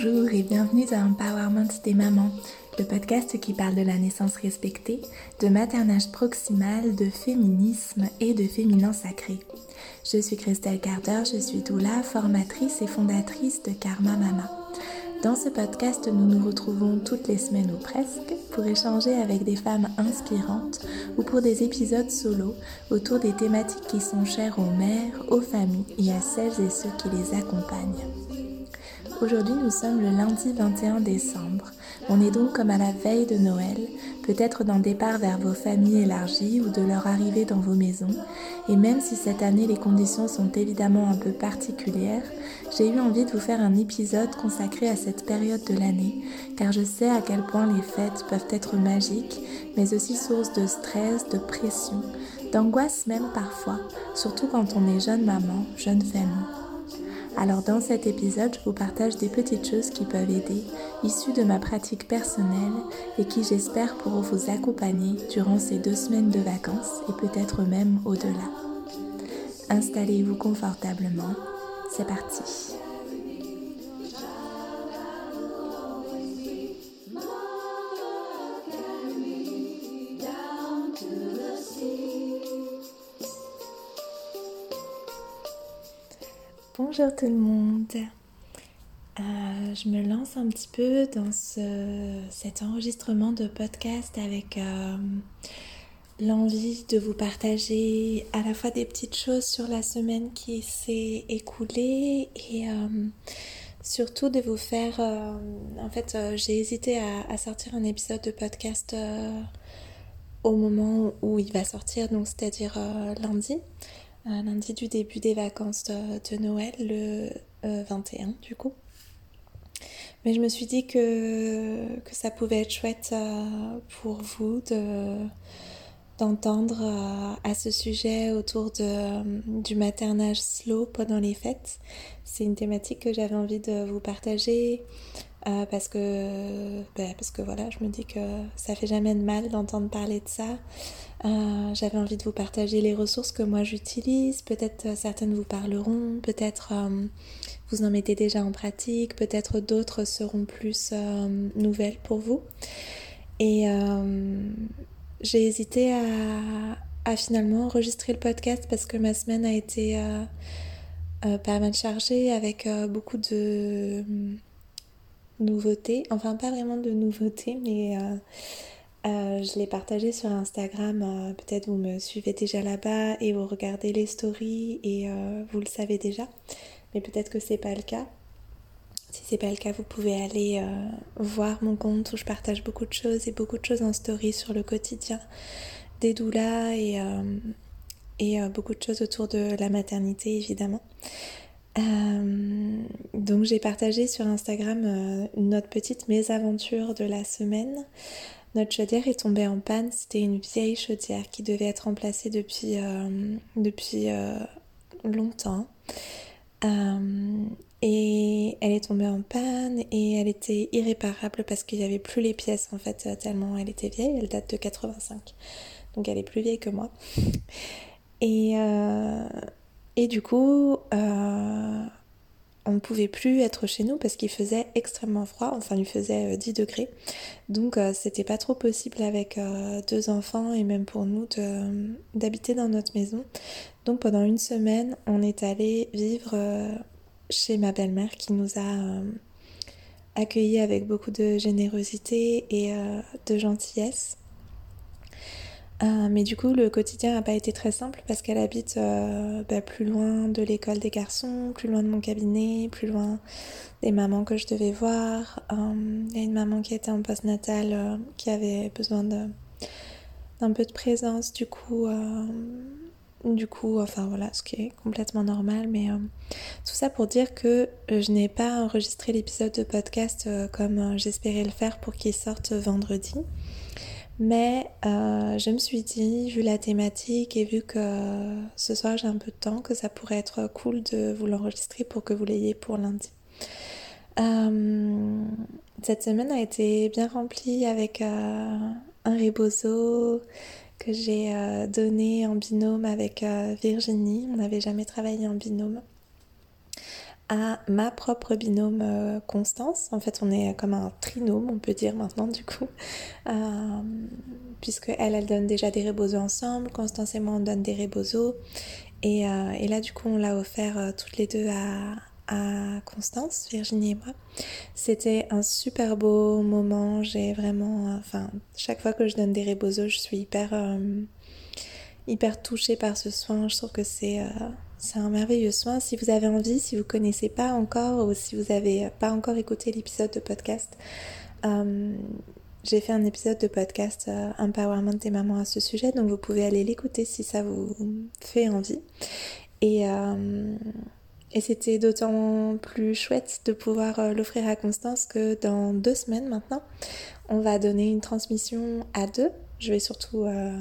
Bonjour et bienvenue dans Empowerment des mamans, le podcast qui parle de la naissance respectée, de maternage proximal, de féminisme et de féminin sacré. Je suis Christelle Carter, je suis doula, formatrice et fondatrice de Karma Mama. Dans ce podcast, nous nous retrouvons toutes les semaines ou presque pour échanger avec des femmes inspirantes ou pour des épisodes solo autour des thématiques qui sont chères aux mères, aux familles et à celles et ceux qui les accompagnent. Aujourd'hui, nous sommes le lundi 21 décembre. On est donc comme à la veille de Noël, peut-être d'un départ vers vos familles élargies ou de leur arrivée dans vos maisons. Et même si cette année les conditions sont évidemment un peu particulières, j'ai eu envie de vous faire un épisode consacré à cette période de l'année, car je sais à quel point les fêtes peuvent être magiques, mais aussi source de stress, de pression, d'angoisse même parfois, surtout quand on est jeune maman, jeune famille. Alors dans cet épisode, je vous partage des petites choses qui peuvent aider, issues de ma pratique personnelle et qui j'espère pourront vous accompagner durant ces deux semaines de vacances et peut-être même au-delà. Installez-vous confortablement, c'est parti. Bonjour tout le monde. Euh, je me lance un petit peu dans cet enregistrement de podcast avec euh, l'envie de vous partager à la fois des petites choses sur la semaine qui s'est écoulée et euh, surtout de vous faire... en fait, j'ai hésité à, sortir un épisode de podcast au moment où il va sortir, donc c'est-à-dire lundi lundi du début des vacances de, Noël, le 21 euh, du coup. Mais je me suis dit que, ça pouvait être chouette euh, pour vous de, d'entendre euh, à ce sujet autour du maternage slow pendant les fêtes. C'est une thématique que j'avais envie de vous partager parce que ben, parce que voilà, je me dis que ça fait jamais de mal d'entendre parler de ça. Euh, j'avais envie de vous partager les ressources que moi j'utilise. Peut-être euh, certaines vous parleront, peut-être euh, vous en mettez déjà en pratique, peut-être d'autres seront plus nouvelles pour vous. Et j'ai hésité à, finalement enregistrer le podcast parce que ma semaine a été pas mal chargée avec beaucoup de nouveautés. Enfin, pas vraiment de nouveautés, mais euh, je l'ai partagé sur Instagram, euh, peut-être vous me suivez déjà là-bas et vous regardez les stories et euh, vous le savez déjà, mais peut-être que c'est pas le cas. Si c'est pas le cas, vous pouvez aller voir mon compte où je partage beaucoup de choses et beaucoup de choses en story sur le quotidien des doulas et beaucoup de choses autour de la maternité évidemment. Donc j'ai partagé sur Instagram notre petite mésaventure de la semaine notre chaudière est tombée en panne. C'était une vieille chaudière qui devait être remplacée depuis, euh, depuis euh, longtemps. Euh, et elle est tombée en panne et elle était irréparable parce qu'il n'y avait plus les pièces en fait tellement elle était vieille. Elle date de 85. Donc elle est plus vieille que moi. Et, et du coup, on ne pouvait plus être chez nous parce qu'il faisait extrêmement froid, enfin il faisait 10 euh, degrés. Donc euh, c'était pas trop possible avec euh, deux enfants et même pour nous d'habiter dans notre maison. Donc pendant une semaine, on est allé vivre chez ma belle-mère qui nous a accueillis avec beaucoup de générosité et de gentillesse. Euh, mais du coup, le quotidien n'a pas été très simple parce qu'elle habite euh, bah, plus loin de l'école des garçons, plus loin de mon cabinet, plus loin des mamans que je devais voir. Euh, il y a une maman qui était en post-natal qui avait besoin d'un peu de présence, du coup. du coup, enfin voilà, ce qui est complètement normal, mais tout ça pour dire que je n'ai pas enregistré l'épisode de podcast comme j'espérais le faire pour qu'il sorte vendredi. Mais euh, je me suis dit, vu la thématique et vu que ce soir j'ai un peu de temps, que ça pourrait être cool de vous l'enregistrer pour que vous l'ayez pour lundi. Euh, cette semaine a été bien remplie avec euh, un rebozo que j'ai donné en binôme avec Virginie. On n'avait jamais travaillé en binôme. À ma propre binôme euh, Constance. En fait, on est comme un trinôme, on peut dire maintenant du coup, euh, puisque elle, elle donne déjà des rebosos ensemble, Constance et moi on donne des rebosos. Et, euh, et là, du coup, on l'a offert toutes les deux à, à Constance, Virginie et moi. C'était un super beau moment. J'ai vraiment, enfin, chaque fois que je donne des rebosos, je suis hyper, hyper touchée par ce soin. Je trouve que c'est c'est un merveilleux soin. Si vous avez envie, si vous connaissez pas encore ou si vous n'avez pas encore écouté l'épisode de podcast, euh, j'ai fait un épisode de podcast euh, Empowerment des mamans à ce sujet, donc vous pouvez aller l'écouter si ça vous fait envie. Et, euh, et c'était d'autant plus chouette de pouvoir l'offrir à Constance que dans deux semaines maintenant, on va donner une transmission à deux je vais surtout euh,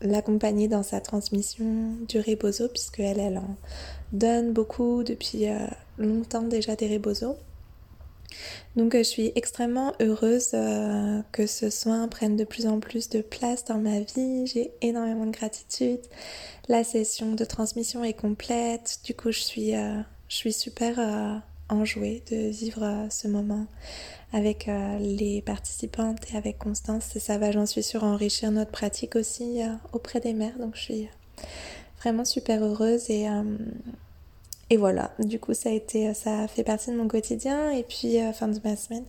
l'accompagner dans sa transmission du rebozo, puisque elle, elle en donne beaucoup depuis euh, longtemps déjà des rebozo. Donc euh, je suis extrêmement heureuse que ce soin prenne de plus en plus de place dans ma vie. J'ai énormément de gratitude. La session de transmission est complète. Du coup, je suis, je suis super enjouée de vivre ce moment avec euh, les participantes et avec Constance. Et ça va, j'en suis sûre, enrichir notre pratique aussi euh, auprès des mères. Donc je suis vraiment super heureuse et, euh, et voilà. Du coup, ça a été, ça fait partie de mon quotidien et puis fin de ma semaine.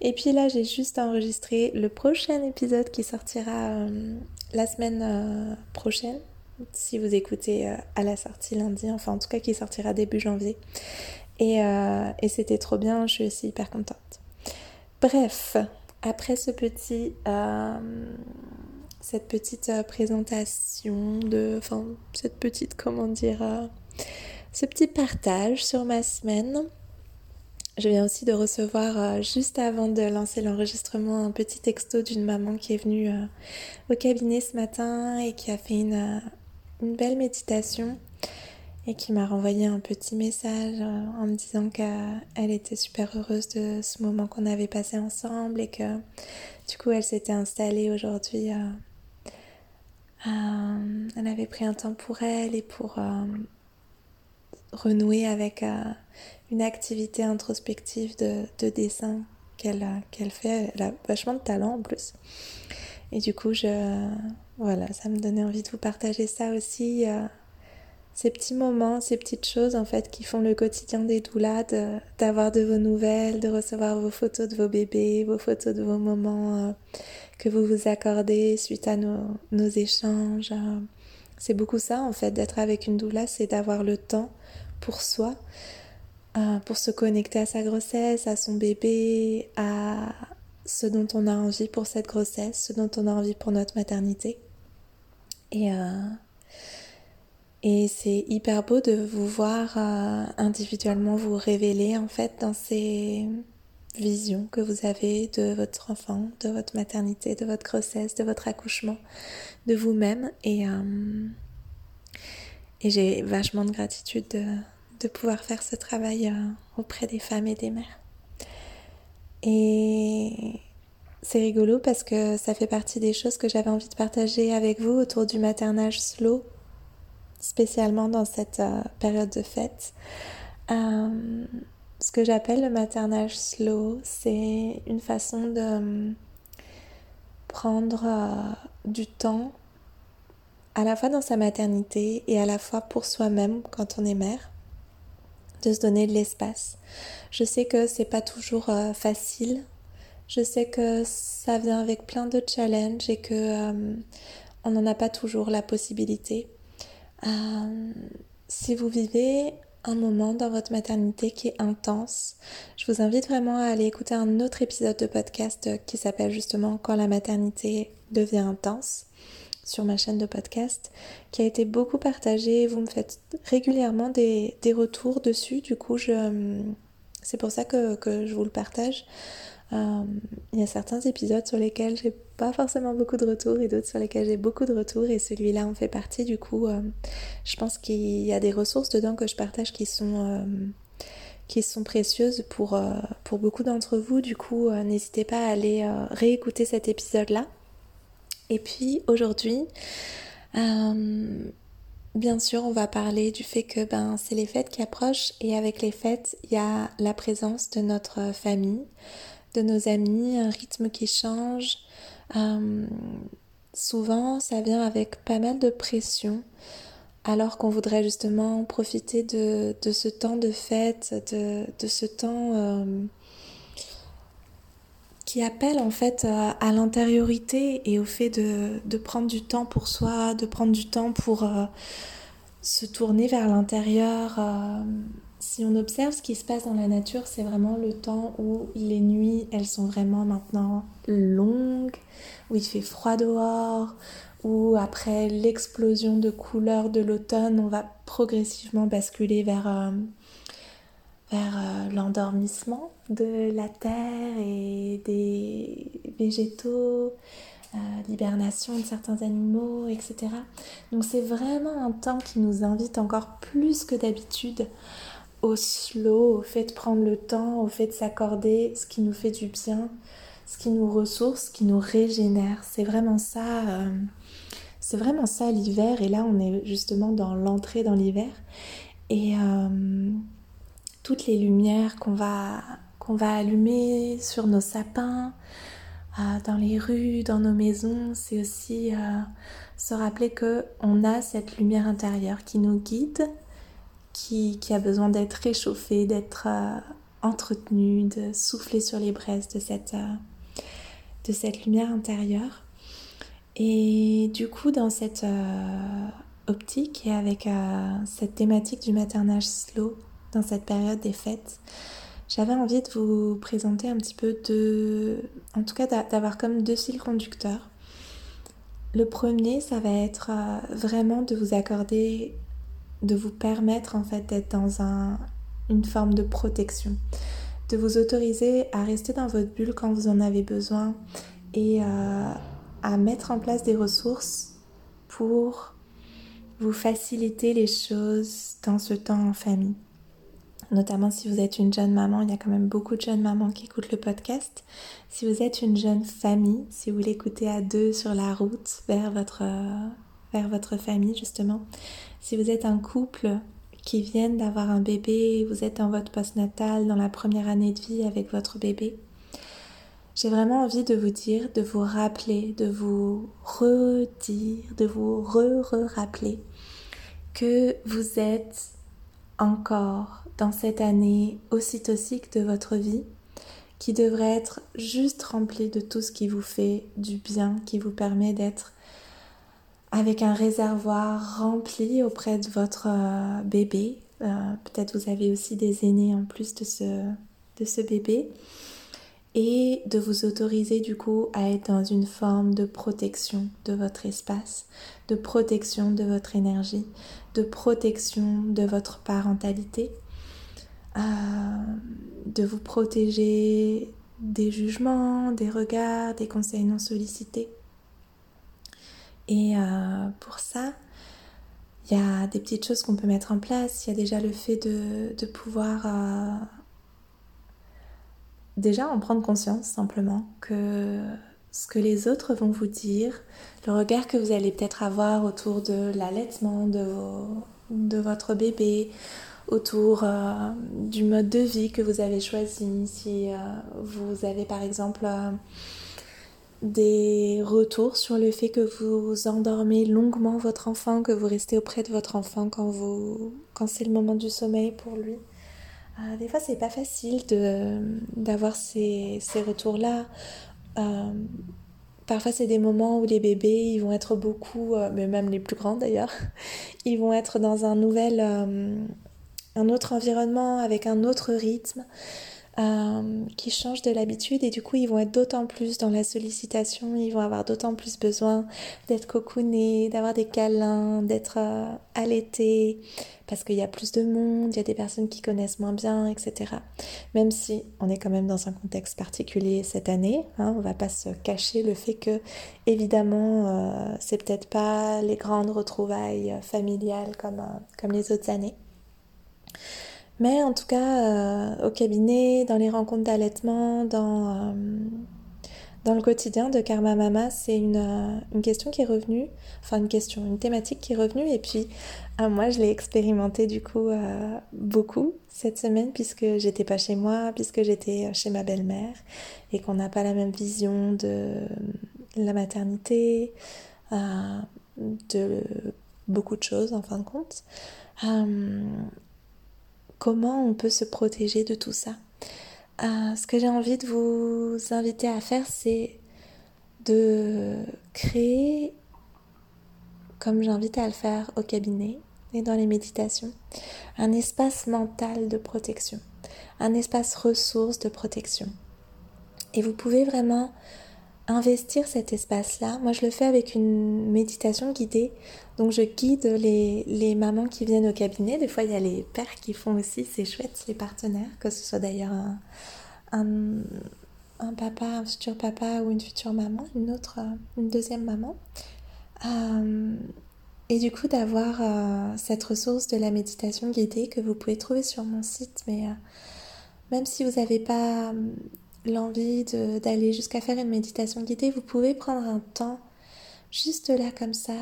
Et puis là, j'ai juste enregistré le prochain épisode qui sortira la semaine prochaine. Si vous écoutez à la sortie lundi, enfin en tout cas qui sortira début janvier. Et, et c'était trop bien, je suis aussi hyper contente. Bref, après ce petit, euh, cette petite euh, présentation cette petite, comment dire, euh, ce petit partage sur ma semaine, je viens aussi de recevoir, juste avant de lancer l'enregistrement, un petit texto d'une maman qui est venue au cabinet ce matin et qui a fait une belle méditation et qui m'a renvoyé un petit message euh, en me disant qu'elle était super heureuse de ce moment qu'on avait passé ensemble et que du coup elle s'était installée aujourd'hui. Euh, euh, elle avait pris un temps pour elle et pour renouer avec une activité introspective de, dessin qu'elle fait. Elle a vachement de talent en plus. Et du coup, je, voilà, ça me donnait envie de vous partager ça aussi ces petits moments, ces petites choses en fait qui font le quotidien des doulas, d'avoir de, vos nouvelles, de recevoir vos photos de vos bébés, vos photos de vos moments euh, que vous vous accordez suite à nos, échanges. Euh. C'est beaucoup ça en fait d'être avec une doula, c'est d'avoir le temps pour soi, euh, pour se connecter à sa grossesse, à son bébé, à ce dont on a envie pour cette grossesse, ce dont on a envie pour notre maternité. Et et c'est hyper beau de vous voir euh, individuellement vous révéler en fait dans ces visions que vous avez de votre enfant, de votre maternité, de votre grossesse, de votre accouchement, de vous-même. Et, euh, j'ai vachement de gratitude de, de, pouvoir faire ce travail euh, auprès des femmes et des mères. Et c'est rigolo parce que ça fait partie des choses que j'avais envie de partager avec vous autour du maternage slow spécialement dans cette euh, période de fête. Euh, ce que j'appelle le maternage slow, c'est une façon de euh, prendre du temps à la fois dans sa maternité et à la fois pour soi-même quand on est mère, de se donner de l'espace. Je sais que c'est pas toujours facile. Je sais que ça vient avec plein de challenges et que on n'en a pas toujours la possibilité. Euh, si vous vivez un moment dans votre maternité qui est intense, je vous invite vraiment à aller écouter un autre épisode de podcast qui s'appelle justement Quand la maternité devient intense sur ma chaîne de podcast, qui a été beaucoup partagé. Vous me faites régulièrement des, retours dessus, du coup je, c'est pour ça que je vous le partage. Euh, il y a certains épisodes sur lesquels j'ai pas forcément beaucoup de retours et d'autres sur lesquels j'ai beaucoup de retours et celui-là en fait partie. Du coup euh, je pense qu'il y a des ressources dedans que je partage qui sont euh, qui sont précieuses pour, pour beaucoup d'entre vous. Du coup n'hésitez pas à aller réécouter cet épisode là et puis aujourd'hui bien sûr, on va parler du fait que ben, c'est les fêtes qui approchent et avec les fêtes, il y a la présence de notre famille, de nos amis, un rythme qui change. Euh, souvent, ça vient avec pas mal de pression, alors qu'on voudrait justement profiter de, ce temps de fête, de, ce temps euh, qui appelle en fait à, l'intériorité et au fait de, prendre du temps pour soi, de prendre du temps pour euh, se tourner vers l'intérieur. Euh. si on observe ce qui se passe dans la nature, c'est vraiment le temps où les nuits, elles sont vraiment maintenant longues, où il fait froid dehors, où après l'explosion de couleurs de l'automne, on va progressivement basculer vers, euh, vers l'endormissement de la terre et des végétaux, euh, l'hibernation de certains animaux, etc. Donc c'est vraiment un temps qui nous invite encore plus que d'habitude au slow, au fait de prendre le temps, au fait de s'accorder ce qui nous fait du bien, ce qui nous ressource, ce qui nous régénère. C'est vraiment ça. Euh, c'est vraiment ça l'hiver et là on est justement dans l'entrée dans l'hiver et euh, toutes les lumières qu'on va qu'on va allumer sur nos sapins, euh, dans les rues, dans nos maisons, c'est aussi se rappeler que on a cette lumière intérieure qui nous guide, qui, a besoin d'être réchauffée, d'être euh, entretenue, de souffler sur les braises de cette, de cette lumière intérieure. Et du coup, dans cette optique et avec cette thématique du maternage slow dans cette période des fêtes, j'avais envie de vous présenter un petit peu de... En tout cas, d'avoir comme deux fils conducteurs. Le premier, ça va être euh, vraiment de vous accorder, de vous permettre en fait d'être dans un, une forme de protection, de vous autoriser à rester dans votre bulle quand vous en avez besoin et euh, à mettre en place des ressources pour vous faciliter les choses dans ce temps en famille notamment si vous êtes une jeune maman, il y a quand même beaucoup de jeunes mamans qui écoutent le podcast. Si vous êtes une jeune famille, si vous l'écoutez à deux sur la route vers votre, vers votre famille justement, si vous êtes un couple qui vient d'avoir un bébé, vous êtes en votre postnatal dans la première année de vie avec votre bébé, j'ai vraiment envie de vous dire, de vous rappeler, de vous redire, de vous re-re-rappeler que vous êtes encore dans cette année ocytocique de votre vie qui devrait être juste remplie de tout ce qui vous fait du bien, qui vous permet d'être avec un réservoir rempli auprès de votre euh, bébé. Euh, peut-être vous avez aussi des aînés en plus de ce, bébé. Et de vous autoriser du coup à être dans une forme de protection de votre espace, de protection de votre énergie, de protection de votre parentalité euh, de vous protéger des jugements, des regards, des conseils non sollicités. Et euh, pour ça, il y a des petites choses qu'on peut mettre en place. Il y a déjà le fait de, pouvoir euh, déjà en prendre conscience simplement que ce que les autres vont vous dire, le regard que vous allez peut-être avoir autour de l'allaitement de, votre bébé, autour euh, du mode de vie que vous avez choisi, si vous avez par exemple des retours sur le fait que vous endormez longuement votre enfant, que vous restez auprès de votre enfant quand, vous, quand c'est le moment du sommeil pour lui. des fois, c'est pas facile d'avoir ces, ces retours-là. Parfois, c'est des moments où les bébés, ils vont être beaucoup, mais même les plus grands d'ailleurs, ils vont être dans un nouvel, un autre environnement, avec un autre rythme euh, qui change de l'habitude et du coup ils vont être d'autant plus dans la sollicitation, ils vont avoir d'autant plus besoin d'être cocoonés, d'avoir des câlins, d'être euh, allaités parce qu'il y a plus de monde, il y a des personnes qui connaissent moins bien, etc. Même si on est quand même dans un contexte particulier cette année, hein, on va pas se cacher le fait que évidemment euh, c'est peut-être pas les grandes retrouvailles familiales comme, comme les autres années. Mais en tout cas, euh, au cabinet, dans les rencontres d'allaitement, dans, euh, dans le quotidien de Karma Mama, c'est une, euh, une, question qui est revenue, enfin une question, une thématique qui est revenue, et puis euh, moi je l'ai expérimenté du coup beaucoup cette semaine, puisque j'étais pas chez moi, puisque j'étais chez ma belle-mère, et qu'on n'a pas la même vision de la maternité, de beaucoup de choses en fin de compte. Comment on peut se protéger de tout ça euh, ce que j'ai envie de vous inviter à faire, c'est de créer, comme j'invite à le faire au cabinet et dans les méditations, un espace mental de protection, un espace ressource de protection. Et vous pouvez vraiment investir cet espace-là. Moi, je le fais avec une méditation guidée. Donc, je guide les, mamans qui viennent au cabinet. Des fois, il y a les pères qui font aussi. C'est chouette, les partenaires, que ce soit d'ailleurs un, papa, un futur papa ou une future maman, une autre, une deuxième maman. Euh, et du coup, d'avoir euh, cette ressource de la méditation guidée que vous pouvez trouver sur mon site, mais euh, même si vous n'avez pas l'envie d'aller jusqu'à faire une méditation guidée, vous pouvez prendre un temps juste là comme ça,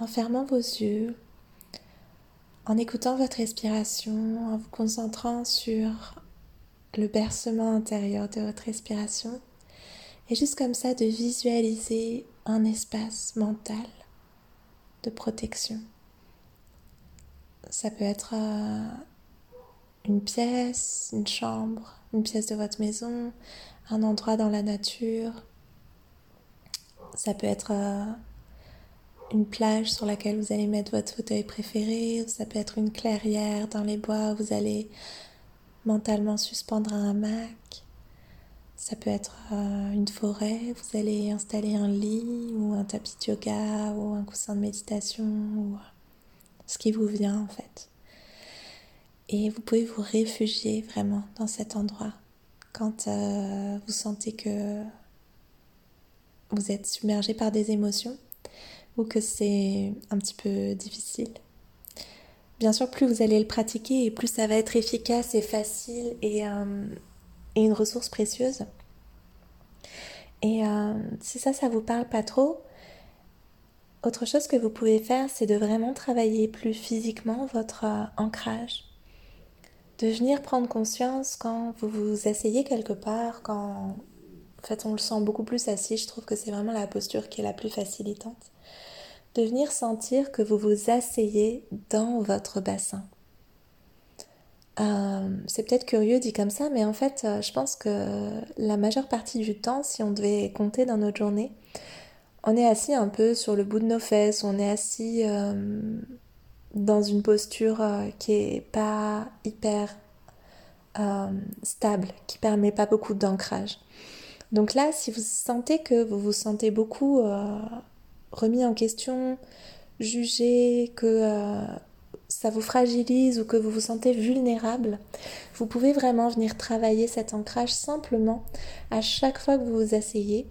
en fermant vos yeux, en écoutant votre respiration, en vous concentrant sur le bercement intérieur de votre respiration, et juste comme ça de visualiser un espace mental de protection. Ça peut être euh, une pièce, une chambre, une pièce de votre maison, un endroit dans la nature. Ça peut être euh, une plage sur laquelle vous allez mettre votre fauteuil préféré, ça peut être une clairière dans les bois où vous allez mentalement suspendre un hamac. Ça peut être euh, une forêt, vous allez installer un lit ou un tapis de yoga ou un coussin de méditation ou ce qui vous vient en fait. Et vous pouvez vous réfugier vraiment dans cet endroit quand euh, vous sentez que vous êtes submergé par des émotions ou que c'est un petit peu difficile. Bien sûr, plus vous allez le pratiquer et plus ça va être efficace et facile et, euh, une ressource précieuse. Et euh, si ça, ça vous parle pas trop, autre chose que vous pouvez faire, c'est de vraiment travailler plus physiquement votre ancrage de venir prendre conscience quand vous vous asseyez quelque part, quand en fait on le sent beaucoup plus assis, je trouve que c'est vraiment la posture qui est la plus facilitante. De venir sentir que vous vous asseyez dans votre bassin. Euh, c'est peut-être curieux dit comme ça, mais en fait, euh, je pense que la majeure partie du temps, si on devait compter dans notre journée, on est assis un peu sur le bout de nos fesses, on est assis euh, dans une posture qui est pas hyper stable, qui permet pas beaucoup d'ancrage. Donc là, si vous sentez que vous vous sentez beaucoup euh, remis en question, jugé, que ça vous fragilise ou que vous vous sentez vulnérable, vous pouvez vraiment venir travailler cet ancrage simplement à chaque fois que vous vous asseyez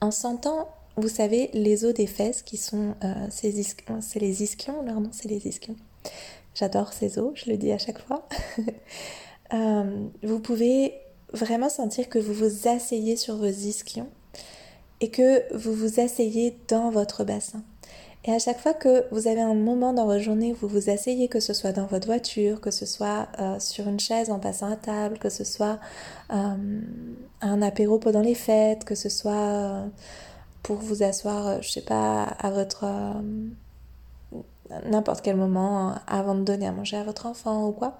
en sentant vous savez, les os des fesses qui sont, euh, c'est les ischions, leur nom c'est les ischions. J'adore ces os, je le dis à chaque fois. Euh, vous pouvez vraiment sentir que vous vous asseyez sur vos ischions et que vous vous asseyez dans votre bassin. Et à chaque fois que vous avez un moment dans votre journée où vous vous asseyez, que ce soit dans votre voiture, que ce soit euh, sur une chaise en passant à table, que ce soit un apéro pendant les fêtes, que ce soit pour vous asseoir, euh, je sais pas, à votre euh, n'importe quel moment avant de donner à manger à votre enfant ou quoi.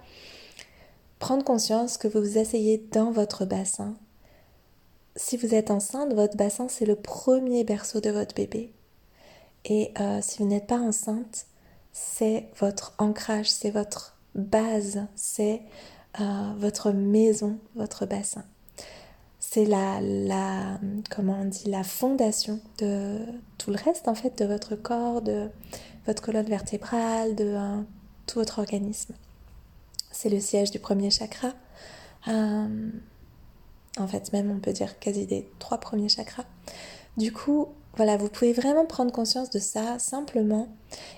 Prendre conscience que vous vous asseyez dans votre bassin. Si vous êtes enceinte, votre bassin c'est le premier berceau de votre bébé. Et euh, si vous n'êtes pas enceinte, c'est votre ancrage, c'est votre base, c'est votre maison, votre bassin c'est la, la, comment dit, la fondation de tout le reste en fait de votre corps, de votre colonne vertébrale, de euh, tout votre organisme. C'est le siège du premier chakra. Euh, en fait, même on peut dire quasi des trois premiers chakras. Du coup, voilà, vous pouvez vraiment prendre conscience de ça simplement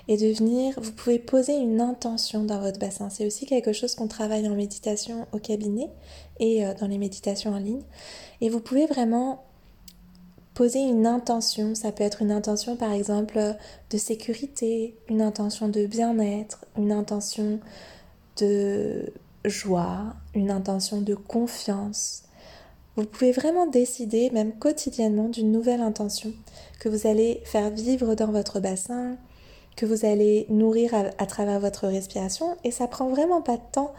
et de venir, vous pouvez poser une intention dans votre bassin. C'est aussi quelque chose qu'on travaille en méditation au cabinet et euh, dans les méditations en ligne. Et vous pouvez vraiment poser une intention. Ça peut être une intention par exemple de sécurité, une intention de bien-être, une intention de joie, une intention de confiance. Vous pouvez vraiment décider, même quotidiennement, d'une nouvelle intention que vous allez faire vivre dans votre bassin, que vous allez nourrir à, travers votre respiration. Et ça prend vraiment pas de temps.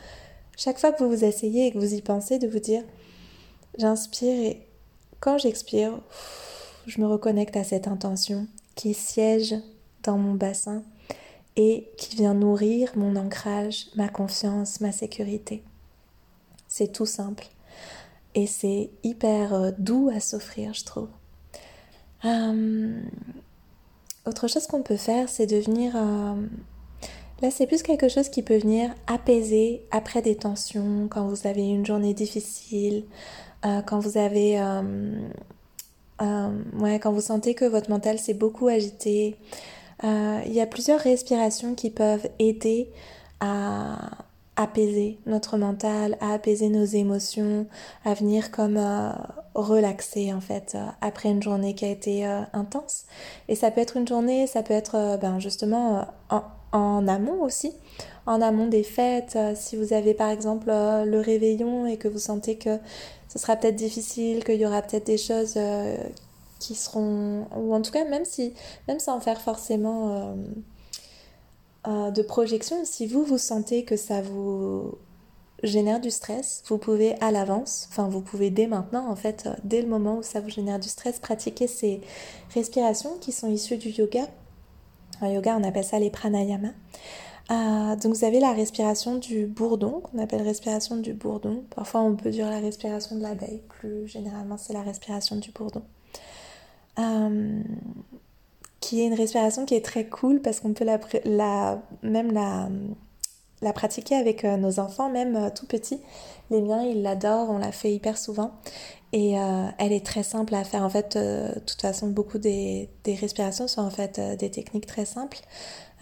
Chaque fois que vous vous asseyez et que vous y pensez, de vous dire j'inspire et quand j'expire, je me reconnecte à cette intention qui siège dans mon bassin et qui vient nourrir mon ancrage, ma confiance, ma sécurité. C'est tout simple et c'est hyper euh, doux à s'offrir, je trouve. Hum, autre chose qu'on peut faire, c'est de venir... Euh, là, c'est plus quelque chose qui peut venir apaiser après des tensions, quand vous avez une journée difficile, euh, quand vous avez... ouais, quand vous sentez que votre mental s'est beaucoup agité, euh, il y a plusieurs respirations qui peuvent aider à apaiser notre mental, à apaiser nos émotions, à venir comme euh, relaxer en fait euh, après une journée qui a été intense. Et ça peut être une journée, ça peut être ben, justement en, en, amont aussi, en amont des fêtes. si vous avez par exemple le réveillon et que vous sentez que ce sera peut-être difficile, qu'il y aura peut-être des choses qui seront, ou en tout cas même si, même sans faire forcément euh, euh, de projection, si vous vous sentez que ça vous génère du stress, vous pouvez à l'avance, enfin vous pouvez dès maintenant en fait, euh, dès le moment où ça vous génère du stress, pratiquer ces respirations qui sont issues du yoga. En yoga, on appelle ça les pranayama. donc vous avez la respiration du bourdon, qu'on appelle respiration du bourdon. Parfois on peut dire la respiration de l'abeille, plus généralement c'est la respiration du bourdon. Euh, qui est une respiration qui est très cool parce qu'on peut la, la, même la, la pratiquer avec euh, nos enfants, même euh, tout petits. Les miens, ils l'adorent, on la fait hyper souvent. Et elle est très simple à faire. En fait, de toute façon, beaucoup des, des, respirations sont en fait des techniques très simples.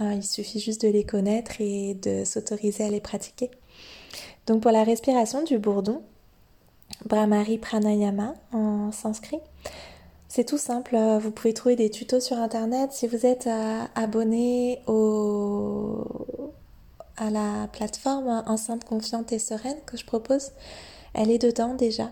il suffit juste de les connaître et de s'autoriser à les pratiquer. Donc pour la respiration du bourdon, Brahmari Pranayama en sanskrit, c'est tout simple, euh, vous pouvez trouver des tutos sur internet. Si vous êtes euh, abonné à la plateforme Enceinte confiante et sereine que je propose, elle est dedans déjà.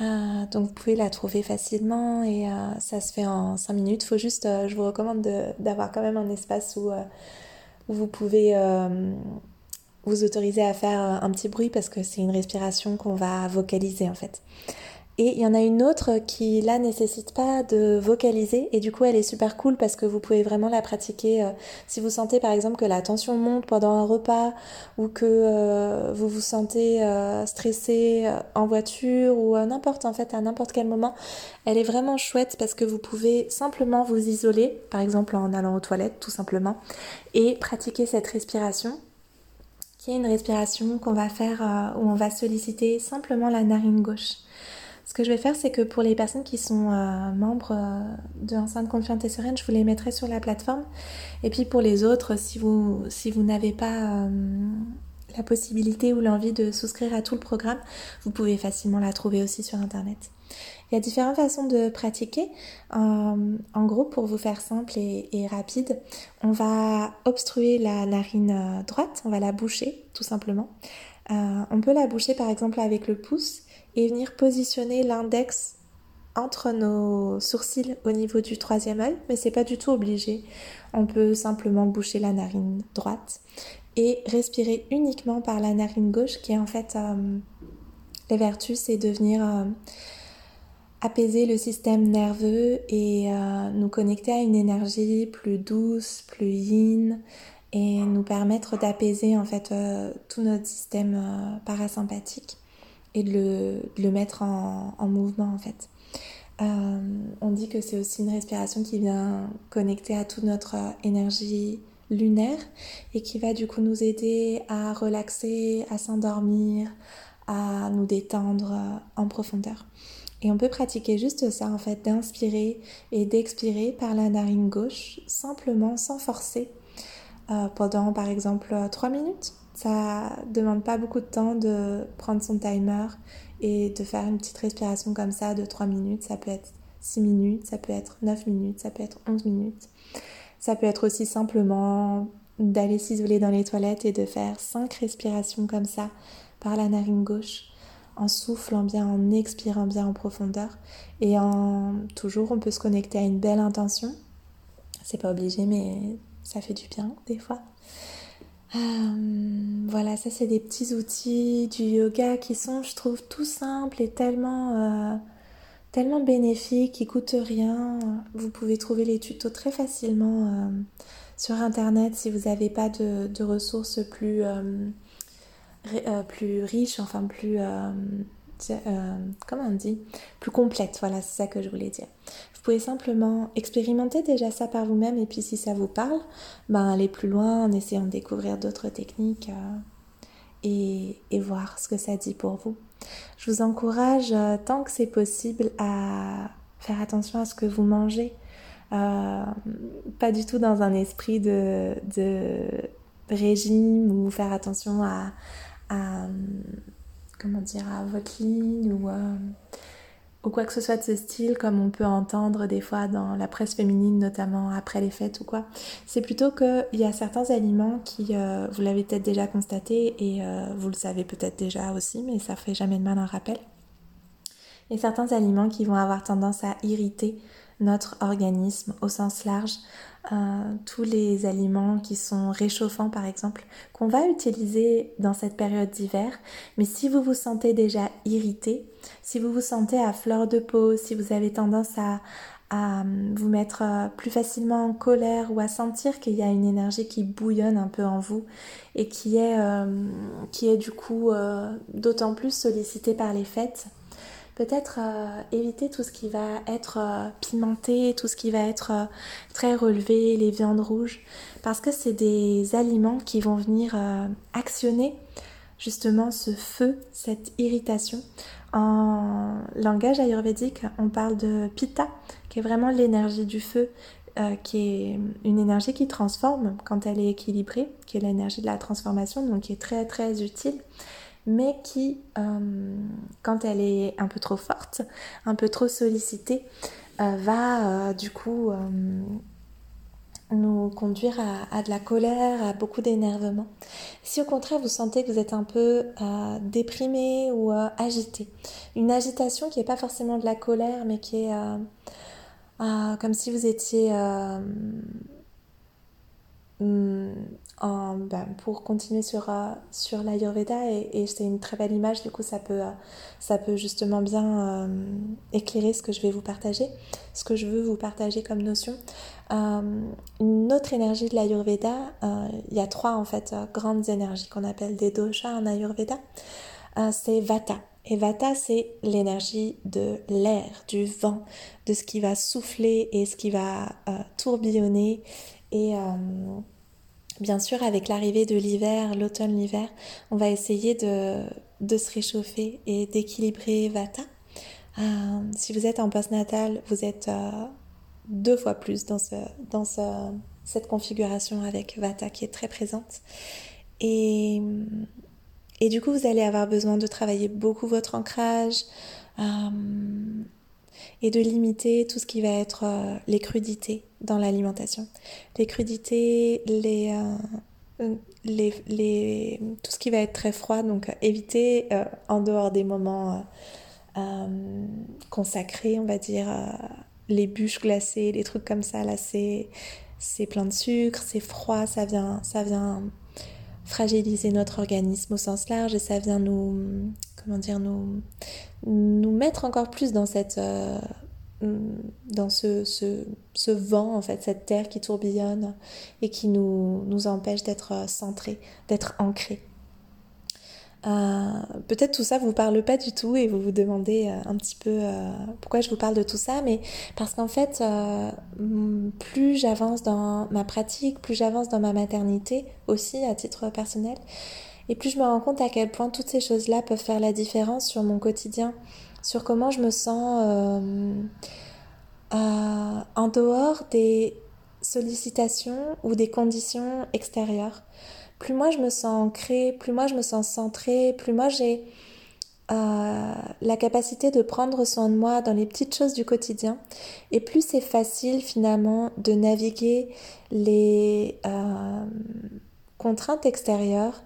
Euh, donc vous pouvez la trouver facilement et ça se fait en 5 minutes. Faut juste, je vous recommande d'avoir quand même un espace où, où vous pouvez vous autoriser à faire un petit bruit parce que c'est une respiration qu'on va vocaliser en fait. Et il y en a une autre qui là nécessite pas de vocaliser et du coup elle est super cool parce que vous pouvez vraiment la pratiquer euh, si vous sentez par exemple que la tension monte pendant un repas ou que euh, vous vous sentez euh, stressé en voiture ou n'importe en fait à n'importe quel moment. Elle est vraiment chouette parce que vous pouvez simplement vous isoler par exemple en allant aux toilettes tout simplement et pratiquer cette respiration qui est une respiration qu'on va faire où on va solliciter simplement la narine gauche. Ce que je vais faire, c'est que pour les personnes qui sont euh, membres euh, de Enceinte Confiante et Sereine, je vous les mettrai sur la plateforme. Et puis pour les autres, si vous, si vous n'avez pas euh, la possibilité ou l'envie de souscrire à tout le programme, vous pouvez facilement la trouver aussi sur Internet. Il y a différentes façons de pratiquer. en gros, pour vous faire simple et, et, rapide, on va obstruer la narine droite, on va la boucher tout simplement. On peut la boucher par exemple avec le pouce et venir positionner l'index entre nos sourcils au niveau du troisième œil, mais c'est pas du tout obligé. On peut simplement boucher la narine droite et respirer uniquement par la narine gauche, qui est en fait euh, les vertus, c'est de venir euh, apaiser le système nerveux et euh, nous connecter à une énergie plus douce, plus yin et nous permettre d'apaiser en fait tout notre système parasympathique et de le, mettre en, mouvement en fait. Euh, on dit que c'est aussi une respiration qui vient connecter à toute notre énergie lunaire et qui va du coup nous aider à relaxer, à s'endormir, à nous détendre en profondeur. Et on peut pratiquer juste ça en fait, d'inspirer et d'expirer par la narine gauche, simplement sans forcer, euh, pendant par exemple 3 minutes. Ça demande pas beaucoup de temps de prendre son timer et de faire une petite respiration comme ça de 3 minutes. Ça peut être 6 minutes, ça peut être 9 minutes, ça peut être 11 minutes. Ça peut être aussi simplement d'aller s'isoler dans les toilettes et de faire 5 respirations comme ça par la narine gauche en soufflant bien, en expirant bien en profondeur. Et en toujours, on peut se connecter à une belle intention. C'est pas obligé, mais ça fait du bien des fois. Euh, voilà, ça c'est des petits outils du yoga qui sont, je trouve, tout simples et tellement, euh, tellement bénéfiques, qui coûtent rien. Vous pouvez trouver les tutos très facilement euh, sur internet si vous n'avez pas de, ressources plus plus riche, enfin plus... Comment on dit? Plus complète, voilà, c'est ça que je voulais dire. Vous pouvez simplement expérimenter déjà ça par vous-même et puis si ça vous parle, ben aller plus loin en essayant de découvrir d'autres techniques et, et, voir ce que ça dit pour vous. Je vous encourage, tant que c'est possible, à faire attention à ce que vous mangez. pas du tout dans un esprit de, régime ou faire attention à, à, comment dire, à votre ligne ou, euh, ou quoi que ce soit de ce style, comme on peut entendre des fois dans la presse féminine, notamment après les fêtes ou quoi. C'est plutôt qu'il y a certains aliments qui, euh, vous l'avez peut-être déjà constaté et euh, vous le savez peut-être déjà aussi, mais ça fait jamais de mal un rappel. Et certains aliments qui vont avoir tendance à irriter notre organisme au sens large, euh, tous les aliments qui sont réchauffants par exemple, qu'on va utiliser dans cette période d'hiver. Mais si vous vous sentez déjà irrité, si vous vous sentez à fleur de peau, si vous avez tendance à, à vous mettre euh, plus facilement en colère ou à sentir qu'il y a une énergie qui bouillonne un peu en vous et qui est, euh, qui est du coup d'autant plus sollicitée par les fêtes, peut-être euh, éviter tout ce qui va être euh, pimenté, tout ce qui va être euh, très relevé, les viandes rouges, parce que c'est des aliments qui vont venir actionner justement ce feu, cette irritation. En langage ayurvédique, on parle de pitta, qui est vraiment l'énergie du feu, qui est une énergie qui transforme quand elle est équilibrée, qui est l'énergie de la transformation, donc qui est très très utile mais qui, euh, quand elle est un peu trop forte, un peu trop sollicitée, euh, va euh, du coup nous conduire à, de la colère, à beaucoup d'énervement. Si au contraire vous sentez que vous êtes un peu déprimé ou agité, une agitation qui n'est pas forcément de la colère, mais qui est comme si vous étiez Ben, pour continuer sur, euh, sur l'Ayurveda, et, c'est une très belle image, du coup ça peut, euh, ça peut justement bien euh, éclairer ce que je vais vous partager, ce que je veux vous partager comme notion. une autre énergie de l'Ayurveda, il y a trois en fait grandes énergies qu'on appelle des doshas en Ayurveda, c'est Vata. Et Vata, c'est l'énergie de l'air, du vent, de ce qui va souffler et ce qui va tourbillonner et Bien sûr, avec l'arrivée de l'hiver, l'automne, l'hiver, on va essayer de, se réchauffer et d'équilibrer Vata. Euh, si vous êtes en post-natal, vous êtes euh, deux fois plus dans, cette configuration avec Vata qui est très présente. Et, du coup, vous allez avoir besoin de travailler beaucoup votre ancrage. Euh, et de limiter tout ce qui va être les crudités dans l'alimentation. Les crudités, les, euh, les, les, tout ce qui va être très froid, donc euh, éviter en dehors des moments consacrés, on va dire, les bûches glacées, les trucs comme ça, là c'est plein de sucre, c'est froid, ça vient, ça vient fragiliser notre organisme au sens large et ça vient nous, comment dire, nous, nous mettre encore plus dans cette euh, dans ce, ce, vent en fait cette terre qui tourbillonne et qui nous, nous empêche d'être euh, centrés d'être ancrés. Euh, peut-être tout ça vous parle pas du tout et vous vous demandez un petit peu pourquoi je vous parle de tout ça, mais parce qu'en fait, plus j'avance dans ma pratique, plus j'avance dans ma maternité aussi à titre personnel, et plus je me rends compte à quel point toutes ces choses-là peuvent faire la différence sur mon quotidien, sur comment je me sens euh, en dehors des sollicitations ou des conditions extérieures. Plus moi je me sens ancrée, plus moi je me sens centrée, plus moi j'ai euh, la capacité de prendre soin de moi dans les petites choses du quotidien, et plus c'est facile finalement de naviguer les euh, contraintes extérieures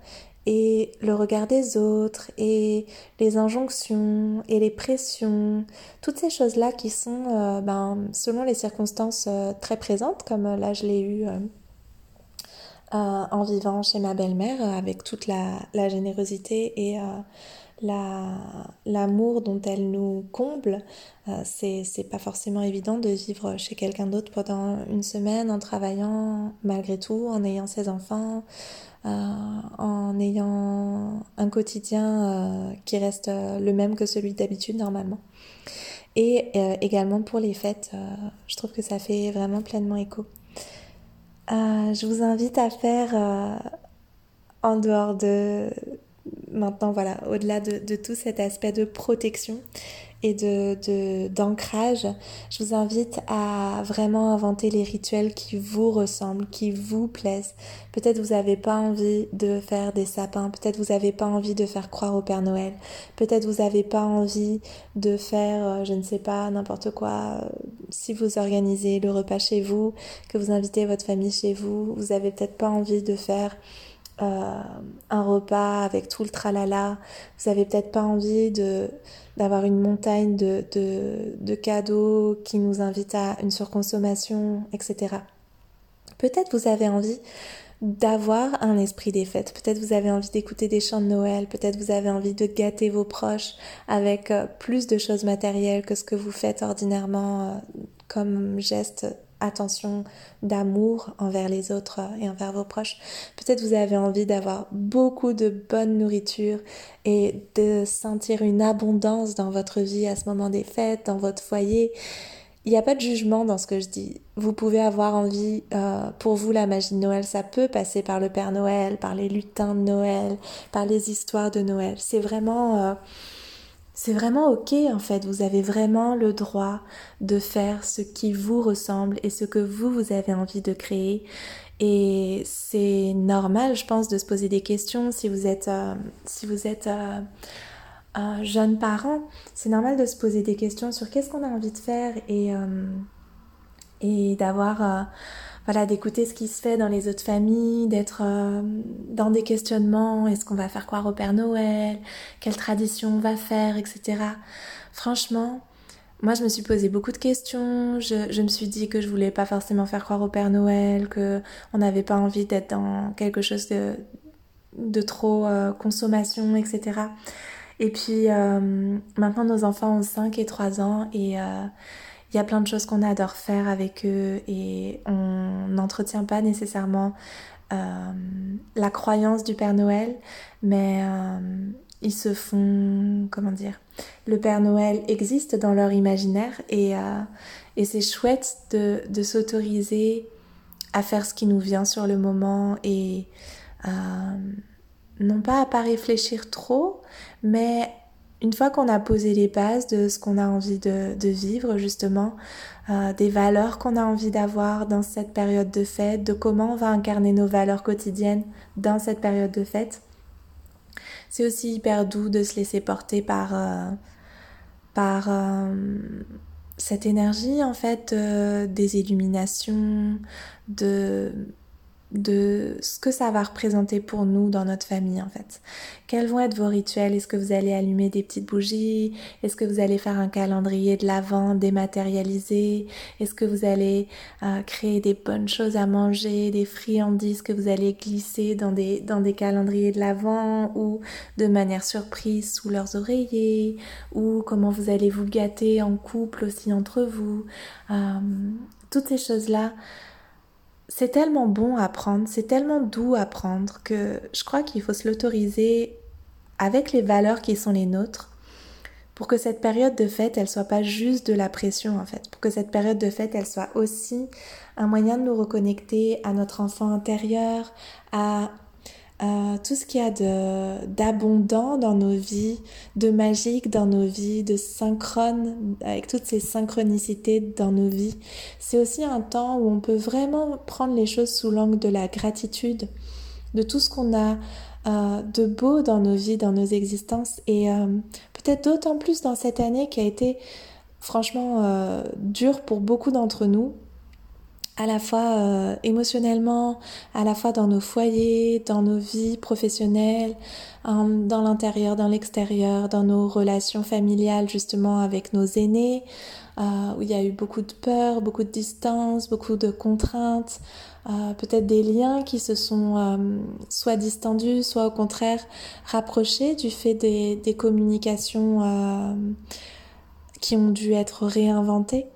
et le regard des autres et les injonctions et les pressions, toutes ces choses-là qui sont, euh, ben, selon les circonstances, très présentes, comme là je l'ai eu en vivant chez ma belle-mère avec toute la générosité et l'amour dont elle nous comble. Euh, c'est pas forcément évident de vivre chez quelqu'un d'autre pendant une semaine en travaillant malgré tout, en ayant ses enfants, euh, en ayant un quotidien euh, qui reste le même que celui d'habitude normalement. Et également pour les fêtes, je trouve que ça fait vraiment pleinement écho. je vous invite à faire en dehors de, maintenant, voilà, au-delà de, tout cet aspect de protection et de d'ancrage, je vous invite à vraiment inventer les rituels qui vous ressemblent, qui vous plaisent. Peut-être vous n'avez pas envie de faire des sapins, peut-être vous n'avez pas envie de faire croire au Père Noël, peut-être vous n'avez pas envie de faire, euh, je ne sais pas, n'importe quoi. Si vous organisez le repas chez vous, que vous invitez votre famille chez vous, vous n'avez peut-être pas envie de faire euh, un repas avec tout le tralala, vous avez peut-être pas envie de d'avoir une montagne de, de, de, cadeaux qui nous invite à une surconsommation, etc. Peut-être vous avez envie d'avoir un esprit des fêtes. Peut-être vous avez envie d'écouter des chants de Noël, peut-être vous avez envie de gâter vos proches avec euh, plus de choses matérielles que ce que vous faites ordinairement euh, comme geste attention d'amour envers les autres et envers vos proches. Peut-être vous avez envie d'avoir beaucoup de bonne nourriture et de sentir une abondance dans votre vie à ce moment des fêtes, dans votre foyer. Il n'y a pas de jugement dans ce que je dis. Vous pouvez avoir envie, euh, pour vous, la magie de Noël, ça peut passer par le Père Noël, par les lutins de Noël, par les histoires de Noël. C'est vraiment... Euh, c'est vraiment ok en fait, vous avez vraiment le droit de faire ce qui vous ressemble et ce que vous, vous avez envie de créer. Et c'est normal, je pense, de se poser des questions si vous êtes, euh, si vous êtes euh, un jeune parent. C'est normal de se poser des questions sur qu'est-ce qu'on a envie de faire et, euh, et d'avoir voilà, d'écouter ce qui se fait dans les autres familles, d'être euh, dans des questionnements, est-ce qu'on va faire croire au Père Noël, quelle tradition on va faire, etc. Franchement, moi je me suis posé beaucoup de questions, je, me suis dit que je voulais pas forcément faire croire au Père Noël, que on n'avait pas envie d'être dans quelque chose de, de trop euh, consommation, etc. Et puis euh, maintenant nos enfants ont 5 et 3 ans et il y a plein de choses qu'on adore faire avec eux et on n'entretient pas nécessairement euh, la croyance du Père Noël, mais euh, ils se font, comment dire, le Père Noël existe dans leur imaginaire et, euh, et c'est chouette de, de s'autoriser à faire ce qui nous vient sur le moment et non pas à pas réfléchir trop, mais une fois qu'on a posé les bases de ce qu'on a envie de, vivre, justement, euh, des valeurs qu'on a envie d'avoir dans cette période de fête, de comment on va incarner nos valeurs quotidiennes dans cette période de fête, c'est aussi hyper doux de se laisser porter par, euh, par euh, cette énergie, en fait, des illuminations, de de ce que ça va représenter pour nous dans notre famille en fait. Quels vont être vos rituels? Est-ce que vous allez allumer des petites bougies? Est-ce que vous allez faire un calendrier de l'avant dématérialisé? Est-ce que vous allez euh, créer des bonnes choses à manger, des friandises que vous allez glisser dans des, dans des calendriers de l'avant ou de manière surprise sous leurs oreillers? Ou comment vous allez vous gâter en couple aussi entre vous? Euh, Toutes ces choses-là c'est tellement bon à prendre, c'est tellement doux à prendre que je crois qu'il faut se l'autoriser avec les valeurs qui sont les nôtres pour que cette période de fête, elle soit pas juste de la pression en fait, pour que cette période de fête, elle soit aussi un moyen de nous reconnecter à notre enfant intérieur, à euh, tout ce qu'il y a d'abondant dans nos vies, de magique dans nos vies, de synchrone, avec toutes ces synchronicités dans nos vies. C'est aussi un temps où on peut vraiment prendre les choses sous l'angle de la gratitude, de tout ce qu'on a euh, de beau dans nos vies, dans nos existences, et euh, peut-être d'autant plus dans cette année qui a été franchement dure pour beaucoup d'entre nous, à la fois euh, émotionnellement, à la fois dans nos foyers, dans nos vies professionnelles, dans l'intérieur, dans l'extérieur, dans nos relations familiales justement avec nos aînés, euh, où il y a eu beaucoup de peur, beaucoup de distance, beaucoup de contraintes, euh, peut-être des liens qui se sont euh, soit distendus, soit au contraire rapprochés du fait des, des communications qui ont dû être réinventées.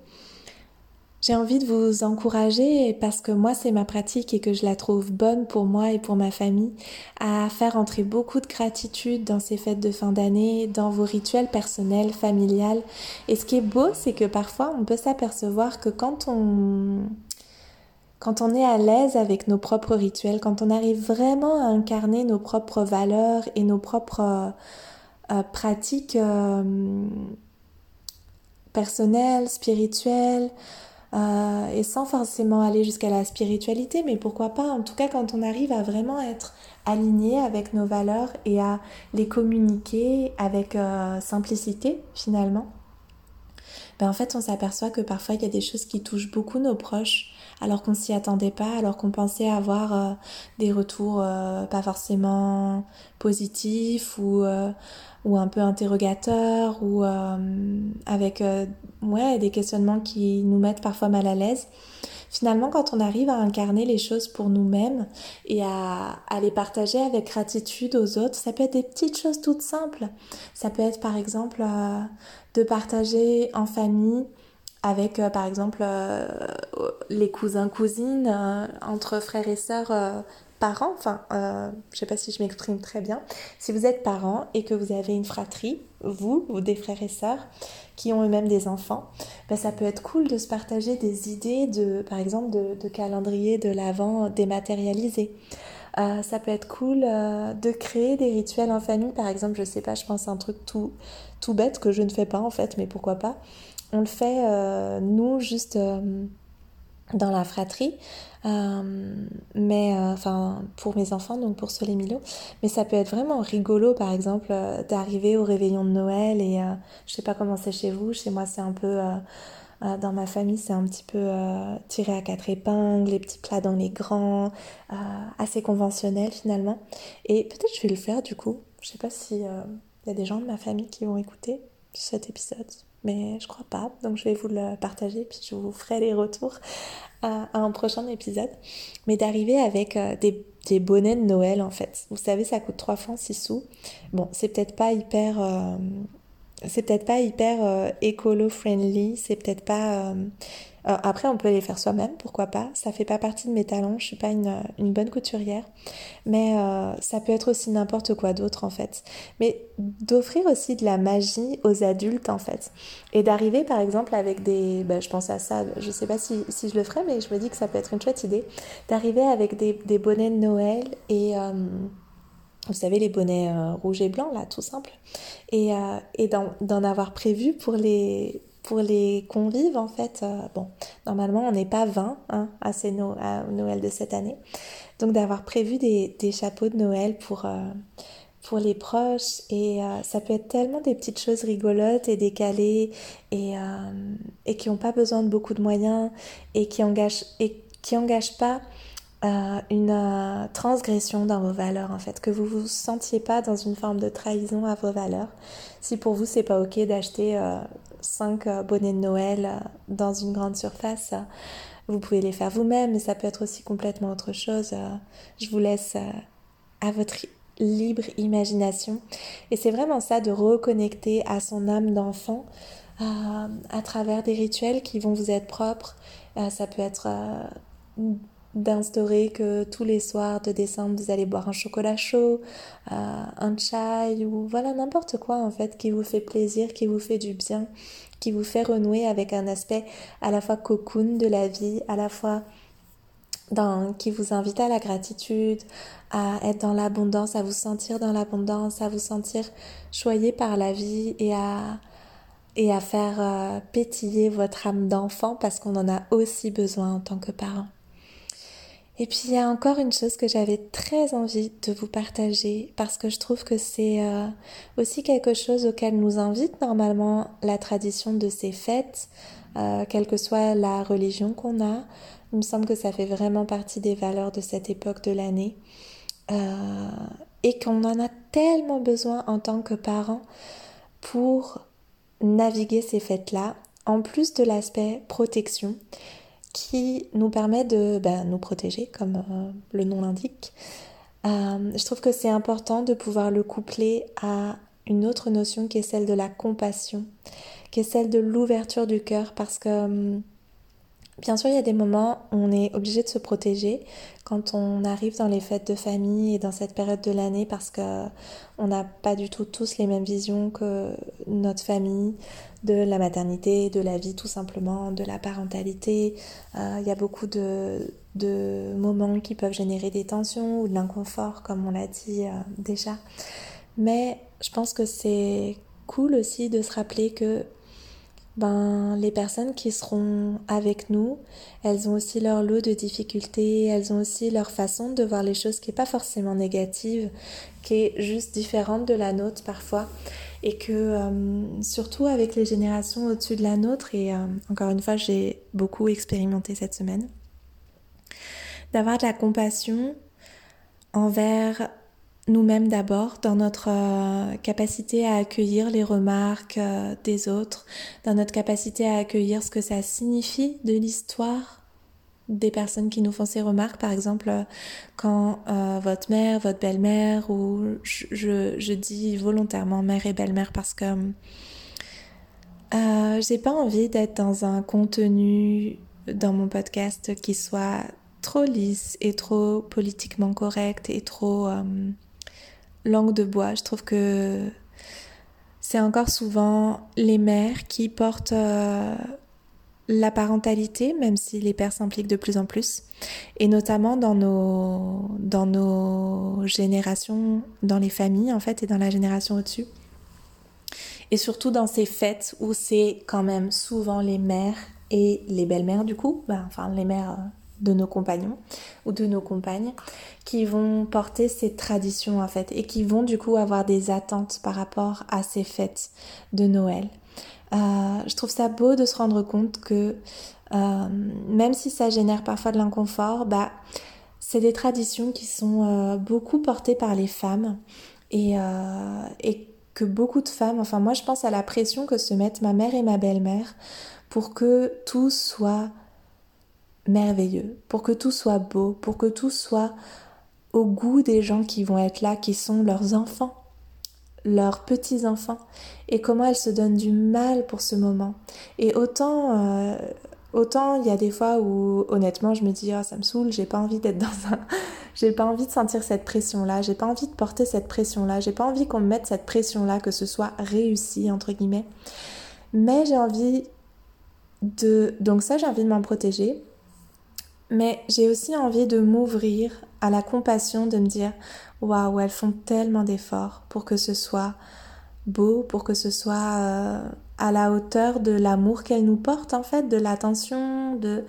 J'ai envie de vous encourager parce que moi c'est ma pratique et que je la trouve bonne pour moi et pour ma famille à faire entrer beaucoup de gratitude dans ces fêtes de fin d'année, dans vos rituels personnels, familiales. Et ce qui est beau, c'est que parfois on peut s'apercevoir que quand on quand on est à l'aise avec nos propres rituels, quand on arrive vraiment à incarner nos propres valeurs et nos propres euh, pratiques euh, personnelles, spirituelles, euh, et sans forcément aller jusqu'à la spiritualité, mais pourquoi pas, en tout cas quand on arrive à vraiment être aligné avec nos valeurs et à les communiquer avec euh, simplicité finalement, ben en fait on s'aperçoit que parfois il y a des choses qui touchent beaucoup nos proches alors qu'on s'y attendait pas, alors qu'on pensait avoir euh, des retours pas forcément positifs ou ou un peu interrogateur ou euh, avec euh, ouais, des questionnements qui nous mettent parfois mal à l'aise. Finalement, quand on arrive à incarner les choses pour nous-mêmes et à, à, les partager avec gratitude aux autres, ça peut être des petites choses toutes simples. Ça peut être par exemple euh, de partager en famille avec par exemple les cousins cousines entre frères et sœurs parents, enfin, euh, je sais pas si je m'exprime très bien, si vous êtes parents et que vous avez une fratrie, vous ou des frères et sœurs qui ont eux-mêmes des enfants, ben, ça peut être cool de se partager des idées de, par exemple, de, calendrier de l'avant dématérialisé. Euh, ça peut être cool euh, de créer des rituels en famille, par exemple, je sais pas, je pense à un truc tout, tout bête que je ne fais pas en fait, mais pourquoi pas. On le fait, nous, juste dans la fratrie. Euh, mais euh, enfin pour mes enfants donc pour Sol Milo. Mais ça peut être vraiment rigolo par exemple euh, d'arriver au réveillon de Noël et je sais pas comment c'est chez vous chez moi c'est un peu dans ma famille c'est un petit peu tiré à quatre épingles les petits plats dans les grands assez conventionnel finalement. Et peut-être je vais le faire du coup. Je sais pas si il y a des gens de ma famille qui vont écouter cet épisode mais je crois pas. Donc je vais vous le partager, puis je vous ferai les retours à, un prochain épisode. Mais d'arriver avec euh, des, bonnets de Noël en fait. Vous savez, ça coûte 3 francs 6 sous. Bon, c'est peut-être pas hyper. Euh, c'est peut-être pas hyper euh, écolo-friendly, c'est peut-être pas euh, après, on peut les faire soi-même, pourquoi pas. Ça fait pas partie de mes talents, je suis pas une, bonne couturière. Mais euh, ça peut être aussi n'importe quoi d'autre en fait. Mais d'offrir aussi de la magie aux adultes en fait. Et d'arriver par exemple avec des... Ben, je pense à ça, je sais pas si, je le ferai, mais je me dis que ça peut être une chouette idée. D'arriver avec des, bonnets de Noël et... Euh, vous savez, les bonnets rouges et blancs, là, tout simple. Et, et d'en avoir prévu pour les, pour les convives, en fait, euh, bon, normalement, on n'est pas 20 hein, à, ces Noël de cette année. Donc, d'avoir prévu des, des, chapeaux de Noël pour, euh, pour les proches. Et euh, ça peut être tellement des petites choses rigolotes et décalées et, et qui n'ont pas besoin de beaucoup de moyens et qui engagent, et qui engagent pas une transgression dans vos valeurs en fait, que vous vous sentiez pas dans une forme de trahison à vos valeurs. Si pour vous c'est pas ok d'acheter 5 euh, bonnets de Noël euh, dans une grande surface. Vous pouvez les faire vous-même, mais ça peut être aussi complètement autre chose. Euh, je vous laisse à votre libre imagination. Et c'est vraiment ça de reconnecter à son âme d'enfant à travers des rituels qui vont vous être propres. ça peut être d'instaurer que tous les soirs de décembre vous allez boire un chocolat chaud, euh, un chai ou voilà n'importe quoi en fait qui vous fait plaisir, qui vous fait du bien, qui vous fait renouer avec un aspect à la fois cocoon de la vie, à la fois qui vous invite à la gratitude, à être dans l'abondance, à vous sentir dans l'abondance, à vous sentir choyé par la vie et à et à faire euh, pétiller votre âme d'enfant parce qu'on en a aussi besoin en tant que parent. Et puis il y a encore une chose que j'avais très envie de vous partager parce que je trouve que c'est euh, aussi quelque chose auquel nous invite normalement la tradition de ces fêtes, euh, quelle que soit la religion qu'on a. Il me semble que ça fait vraiment partie des valeurs de cette époque de l'année euh, et qu'on en a tellement besoin en tant que parents pour naviguer ces fêtes-là, en plus de l'aspect protection qui nous permet de ben, nous protéger, comme euh, le nom l'indique. Euh, je trouve que c'est important de pouvoir le coupler à une autre notion qui est celle de la compassion, qui est celle de l'ouverture du cœur, parce que hum, Bien sûr, il y a des moments où on est obligé de se protéger quand on arrive dans les fêtes de famille et dans cette période de l'année parce que on n'a pas du tout tous les mêmes visions que notre famille de la maternité, de la vie tout simplement, de la parentalité. Euh, il y a beaucoup de, moments qui peuvent générer des tensions ou de l'inconfort, comme on l'a dit euh, déjà. Mais je pense que c'est cool aussi de se rappeler que ben, les personnes qui seront avec nous, elles ont aussi leur lot de difficultés, elles ont aussi leur façon de voir les choses qui n'est pas forcément négative, qui est juste différente de la nôtre parfois. Et que euh, surtout avec les générations au-dessus de la nôtre, et euh, encore une fois j'ai beaucoup expérimenté cette semaine, d'avoir de la compassion envers nous-mêmes d'abord, dans notre euh, capacité à accueillir les remarques euh, des autres, dans notre capacité à accueillir ce que ça signifie de l'histoire des personnes qui nous font ces remarques. Par exemple, euh, quand votre mère, votre belle-mère, ou je, je, dis volontairement mère et belle-mère parce que j'ai pas envie d'être dans un contenu dans mon podcast qui soit trop lisse et trop politiquement correct et trop langue de bois. Je trouve que c'est encore souvent les mères qui portent euh, la parentalité, même si les pères s'impliquent de plus en plus, et notamment dans nos, dans nos générations, dans les familles en fait, et dans la génération au-dessus. Et surtout dans ces fêtes où c'est quand même souvent les mères et les belles-mères du coup, ben, enfin les mères euh, de nos compagnons ou de nos compagnes qui vont porter ces traditions en fait et qui vont du coup avoir des attentes par rapport à ces fêtes de Noël. Euh, je trouve ça beau de se rendre compte que euh, même si ça génère parfois de l'inconfort, bah, c'est des traditions qui sont euh, beaucoup portées par les femmes et, et que beaucoup de femmes, enfin moi je pense à la pression que se mettent ma mère et ma belle-mère pour que tout soit merveilleux, pour que tout soit beau, pour que tout soit au goût des gens qui vont être là, qui sont leurs enfants, leurs petits-enfants, et comment elles se donnent du mal pour ce moment. Et autant, euh, autant il y a des fois où honnêtement je me dis, ah, ça me saoule, j'ai pas envie d'être dans un... j'ai pas envie de sentir cette pression-là, j'ai pas envie de porter cette pression-là, j'ai pas envie qu'on me mette cette pression-là, que ce soit réussi, entre guillemets. Mais j'ai envie de... Donc ça, j'ai envie de m'en protéger. Mais j'ai aussi envie de m'ouvrir à la compassion, de me dire waouh, elles font tellement d'efforts pour que ce soit beau, pour que ce soit euh, à la hauteur de l'amour qu'elles nous portent en fait, de l'attention, de,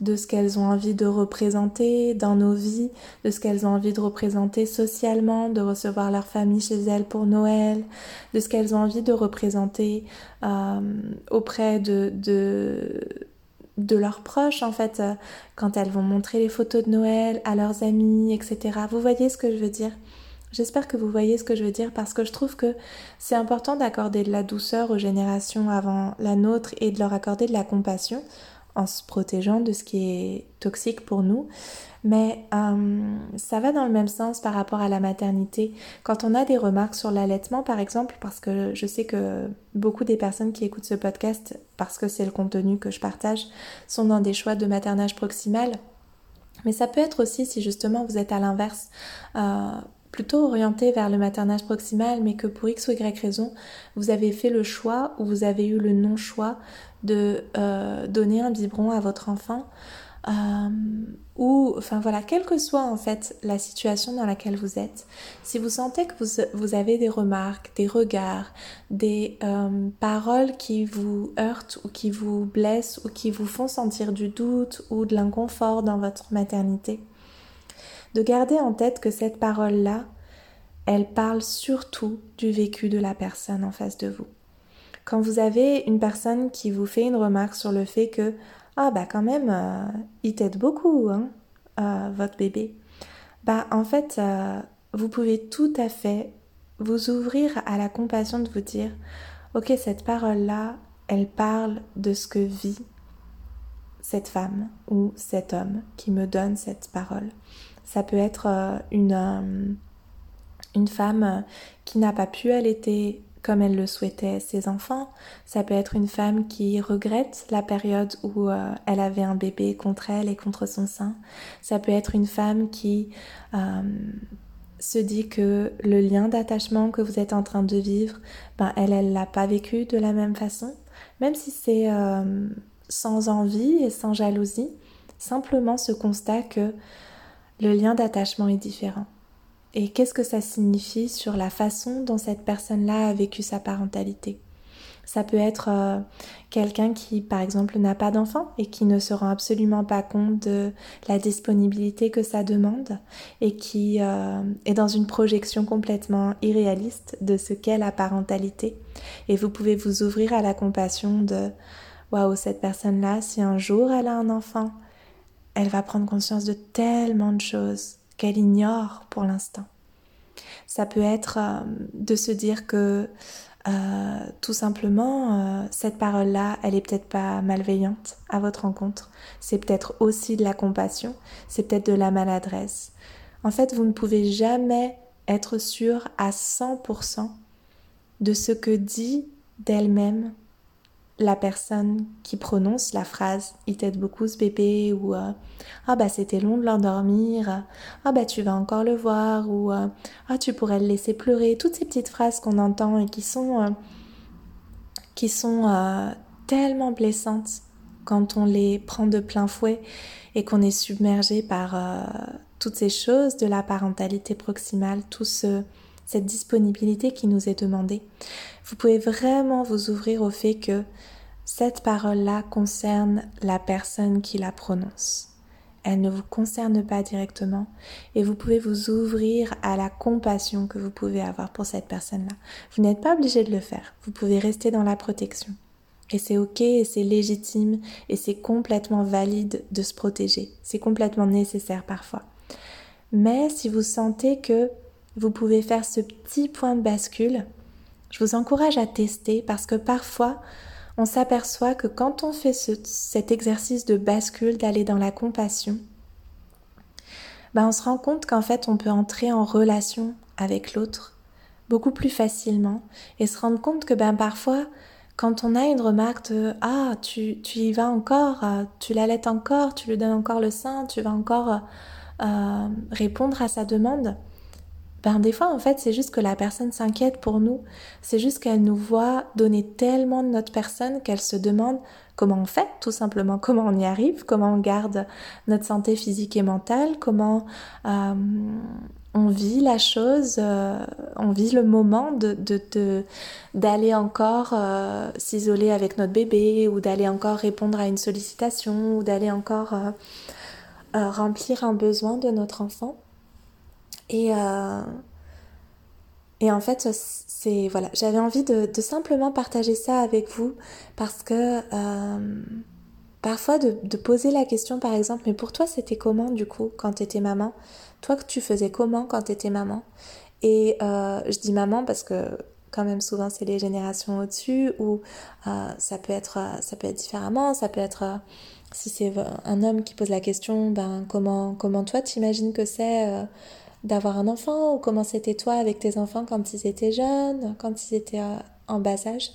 de ce qu'elles ont envie de représenter dans nos vies, de ce qu'elles ont envie de représenter socialement, de recevoir leur famille chez elles pour Noël, de ce qu'elles ont envie de représenter euh, auprès de, de de leurs proches en fait euh, quand elles vont montrer les photos de Noël à leurs amis etc vous voyez ce que je veux dire? J'espère que vous voyez ce que je veux dire parce que je trouve que c'est important d'accorder de la douceur aux générations avant la nôtre et de leur accorder de la compassion en se protégeant de ce qui est toxique pour nous mais euh, ça va dans le même sens par rapport à la maternité. Quand on a des remarques sur l'allaitement, par exemple, parce que je sais que beaucoup des personnes qui écoutent ce podcast, parce que c'est le contenu que je partage, sont dans des choix de maternage proximal. Mais ça peut être aussi si justement vous êtes à l'inverse, euh, plutôt orienté vers le maternage proximal, mais que pour X ou Y raison, vous avez fait le choix ou vous avez eu le non-choix de euh, donner un biberon à votre enfant. Euh, ou, enfin voilà, quelle que soit en fait la situation dans laquelle vous êtes, si vous sentez que vous, avez des remarques, des regards, des euh, paroles qui vous heurtent ou qui vous blessent ou qui vous font sentir du doute ou de l'inconfort dans votre maternité, de garder en tête que cette parole-là, elle parle surtout du vécu de la personne en face de vous. Quand vous avez une personne qui vous fait une remarque sur le fait que ah bah quand même euh, il t'aide beaucoup hein, euh, votre bébé, bah en fait euh, vous pouvez tout à fait vous ouvrir à la compassion de vous dire ok cette parole là elle parle de ce que vit cette femme ou cet homme qui me donne cette parole. Ça peut être une une femme qui n'a pas pu allaiter comme elle le souhaitait ses enfants. Ça peut être une femme qui regrette la période où euh, elle avait un bébé contre elle et contre son sein. Ça peut être une femme qui euh, se dit que le lien d'attachement que vous êtes en train de vivre, ben elle, elle l'a pas vécu de la même façon, même si c'est euh, sans envie et sans jalousie. Simplement ce constat que le lien d'attachement est différent et qu'est-ce que ça signifie sur la façon dont cette personne-là a vécu sa parentalité? Ça peut être euh, quelqu'un qui, par exemple, n'a pas d'enfant et qui ne se rend absolument pas compte de la disponibilité que ça demande et qui euh, est dans une projection complètement irréaliste de ce qu'est la parentalité. Et vous pouvez vous ouvrir à la compassion de waouh, cette personne-là, si un jour elle a un enfant, elle va prendre conscience de tellement de choses qu'elle ignore pour l'instant. Ça peut être euh, de se dire que euh, tout simplement, euh, cette parole-là, elle est peut-être pas malveillante à votre rencontre. C'est peut-être aussi de la compassion, c'est peut-être de la maladresse. En fait, vous ne pouvez jamais être sûr à 100% de ce que dit d'elle-même la personne qui prononce la phrase il t'aide beaucoup ce bébé ou euh, ah bah c'était long de l'endormir. Ah bah tu vas encore le voir ou euh, ah tu pourrais le laisser pleurer toutes ces petites phrases qu'on entend et qui sont euh, qui sont tellement blessantes quand on les prend de plein fouet et qu'on est submergé par toutes ces choses de la parentalité proximale tout ce cette disponibilité qui nous est demandée. Vous pouvez vraiment vous ouvrir au fait que cette parole-là concerne la personne qui la prononce. Elle ne vous concerne pas directement et vous pouvez vous ouvrir à la compassion que vous pouvez avoir pour cette personne-là. Vous n'êtes pas obligé de le faire. Vous pouvez rester dans la protection. Et c'est ok et c'est légitime et c'est complètement valide de se protéger. C'est complètement nécessaire parfois. Mais si vous sentez que vous pouvez faire ce petit point de bascule. Je vous encourage à tester parce que parfois, on s'aperçoit que quand on fait cet exercice de bascule, d'aller dans la compassion, ben on se rend compte qu'en fait, on peut entrer en relation avec l'autre beaucoup plus facilement et se rendre compte que ben parfois, quand on a une remarque de Ah, tu, y vas encore, tu l'allaites encore, tu lui donnes encore le sein, tu vas encore euh, répondre à sa demande, ben des fois en fait c'est juste que la personne s'inquiète pour nous, c'est juste qu'elle nous voit donner tellement de notre personne qu'elle se demande comment on fait tout simplement, comment on y arrive, comment on garde notre santé physique et mentale, comment euh, on vit la chose, euh, on vit le moment de d'aller encore euh, s'isoler avec notre bébé ou d'aller encore répondre à une sollicitation ou d'aller encore remplir un besoin de notre enfant. Et, euh, et en fait, c'est voilà, j'avais envie de, simplement partager ça avec vous parce que euh, parfois de, poser la question, par exemple, mais pour toi, c'était comment du coup quand tu étais maman? Toi, tu faisais comment quand tu étais maman? Et euh, je dis maman parce que quand même souvent c'est les générations au-dessus ou ça peut être ça peut être différemment, ça peut être si c'est un homme qui pose la question, ben comment comment toi t'imagines que c'est d'avoir un enfant ou comment c'était toi avec tes enfants quand ils étaient jeunes, quand ils étaient euh, en bas âge.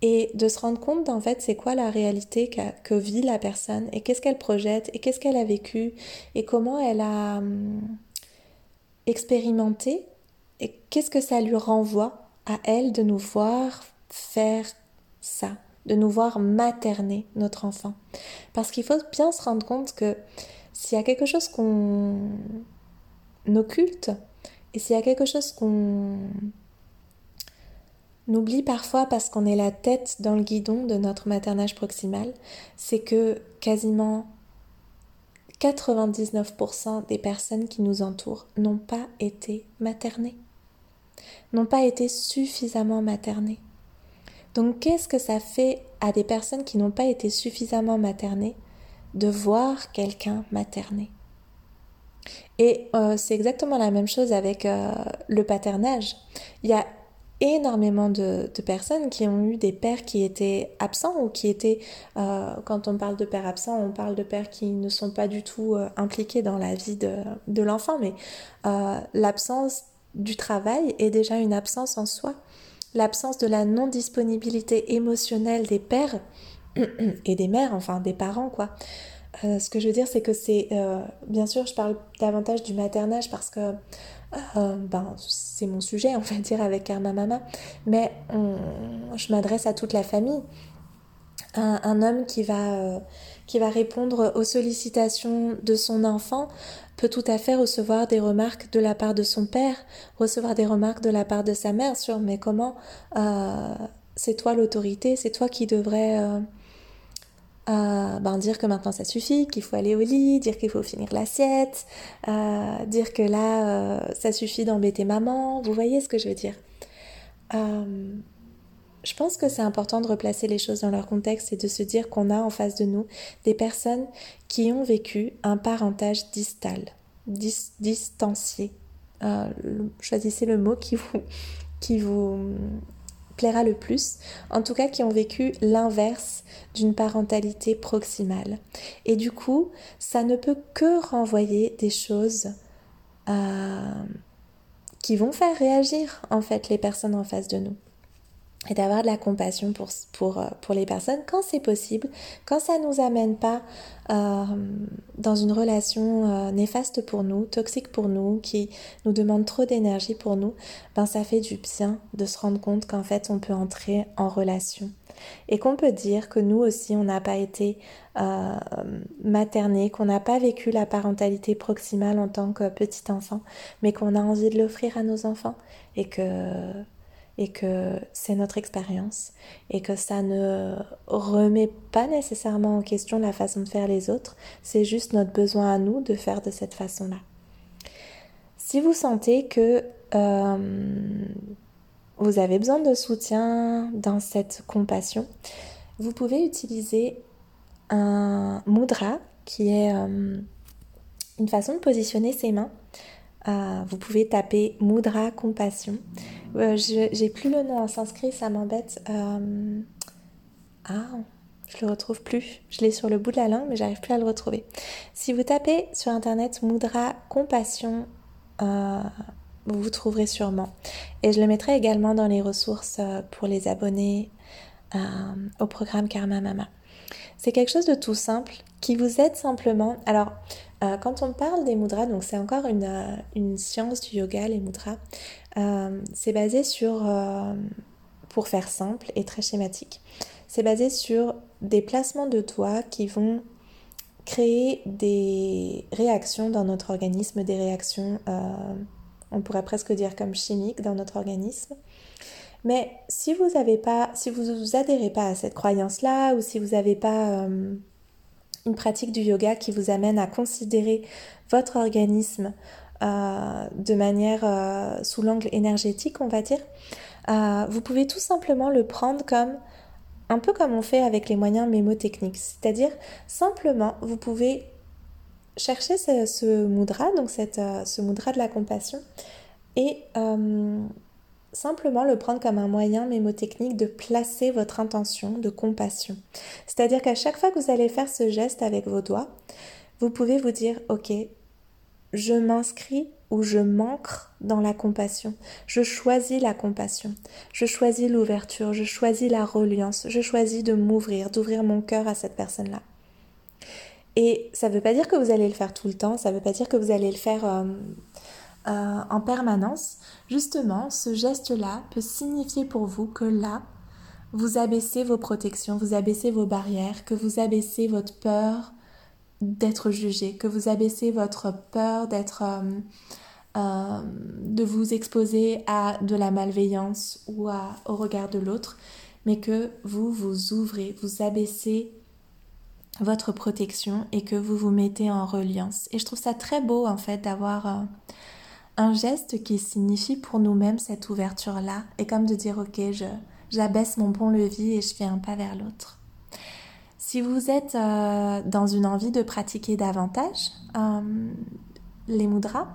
Et de se rendre compte en fait c'est quoi la réalité que, vit la personne et qu'est-ce qu'elle projette et qu'est-ce qu'elle a vécu et comment elle a hum, expérimenté et qu'est-ce que ça lui renvoie à elle de nous voir faire ça, de nous voir materner notre enfant. Parce qu'il faut bien se rendre compte que s'il y a quelque chose qu'on occulte. Et s'il y a quelque chose qu'on oublie parfois parce qu'on est la tête dans le guidon de notre maternage proximal, c'est que quasiment 99% des personnes qui nous entourent n'ont pas été maternées, n'ont pas été suffisamment maternées. Donc qu'est-ce que ça fait à des personnes qui n'ont pas été suffisamment maternées de voir quelqu'un materner? Et euh, c'est exactement la même chose avec euh, le paternage. Il y a énormément de, personnes qui ont eu des pères qui étaient absents ou qui étaient, euh, quand on parle de pères absents, on parle de pères qui ne sont pas du tout impliqués dans la vie de, l'enfant, mais l'absence du travail est déjà une absence en soi. L'absence de la non-disponibilité émotionnelle des pères et des mères, enfin des parents, quoi. Ce que je veux dire, c'est que c'est, bien sûr, je parle davantage du maternage parce que euh, ben, c'est mon sujet, on va dire, avec Karma Mama, mais je m'adresse à toute la famille. Un, homme qui va, euh, qui va répondre aux sollicitations de son enfant peut tout à fait recevoir des remarques de la part de son père, recevoir des remarques de la part de sa mère sur mais comment euh, c'est toi l'autorité, c'est toi qui devrais ben, dire que maintenant ça suffit, qu'il faut aller au lit, dire qu'il faut finir l'assiette, euh, dire que là euh, ça suffit d'embêter maman. Vous voyez ce que je veux dire? Euh, Je pense que c'est important de replacer les choses dans leur contexte et de se dire qu'on a en face de nous des personnes qui ont vécu un parentage distal, distancié. choisissez le mot qui vous, qui vous plaira le plus, en tout cas qui ont vécu l'inverse d'une parentalité proximale. Et du coup, ça ne peut que renvoyer des choses euh, qui vont faire réagir en fait les personnes en face de nous et d'avoir de la compassion pour, pour, euh, pour les personnes quand c'est possible, quand ça ne nous amène pas euh, dans une relation euh, néfaste pour nous, toxique pour nous, qui nous demande trop d'énergie pour nous, ben ça fait du bien de se rendre compte qu'en fait on peut entrer en relation. Et qu'on peut dire que nous aussi on n'a pas été euh, materné, qu'on n'a pas vécu la parentalité proximale en tant que petit enfant, mais qu'on a envie de l'offrir à nos enfants et que et que c'est notre expérience et que ça ne remet pas nécessairement en question la façon de faire les autres, c'est juste notre besoin à nous de faire de cette façon-là. Si vous sentez que euh, vous avez besoin de soutien dans cette compassion, vous pouvez utiliser un mudra qui est euh, une façon de positionner ses mains ah, vous pouvez taper Mudra Compassion. Euh, j'ai plus le nom en sanskrit, ça m'embête. Euh, ah, je le retrouve plus. Je l'ai sur le bout de la langue, mais j'arrive plus à le retrouver. Si vous tapez sur internet Mudra Compassion, euh, vous vous trouverez sûrement. Et je le mettrai également dans les ressources pour les abonnés au programme Karma Mama. C'est quelque chose de tout simple qui vous aide simplement. Alors, euh, quand on parle des mudras, donc c'est encore une, euh, science du yoga, les mudras, euh, c'est basé sur, pour faire simple et très schématique, c'est basé sur des placements de doigts qui vont créer des réactions dans notre organisme, des réactions, on pourrait presque dire comme chimiques dans notre organisme. Mais si vous n'avez pas, si vous adhérez pas à cette croyance-là, ou si vous n'avez pas une pratique du yoga qui vous amène à considérer votre organisme euh, de manière euh, sous l'angle énergétique, on va dire, euh, vous pouvez tout simplement le prendre comme un peu comme on fait avec les moyens mémotechniques. C'est-à-dire, simplement, vous pouvez chercher ce, ce mudra, donc cette, ce mudra de la compassion, et simplement le prendre comme un moyen mémotechnique de placer votre intention de compassion. C'est-à-dire qu'à chaque fois que vous allez faire ce geste avec vos doigts, vous pouvez vous dire, ok, je m'inscris ou je m'ancre dans la compassion. Je choisis la compassion. Je choisis l'ouverture. Je choisis la reliance. Je choisis de m'ouvrir, d'ouvrir mon cœur à cette personne-là. Et ça ne veut pas dire que vous allez le faire tout le temps. Ça ne veut pas dire que vous allez le faire euh, euh, en permanence, justement, ce geste-là peut signifier pour vous que là, vous abaissez vos protections, vous abaissez vos barrières, que vous abaissez votre peur d'être jugé, que vous abaissez votre peur d'être... Euh, euh, de vous exposer à de la malveillance ou au regard de l'autre, mais que vous vous ouvrez, vous abaissez votre protection et que vous vous mettez en reliance. Et je trouve ça très beau en fait d'avoir un geste qui signifie pour nous-mêmes cette ouverture-là et comme de dire ok, je, j'abaisse mon pont-levis et je fais un pas vers l'autre. Si vous êtes euh, dans une envie de pratiquer davantage euh, les mudras,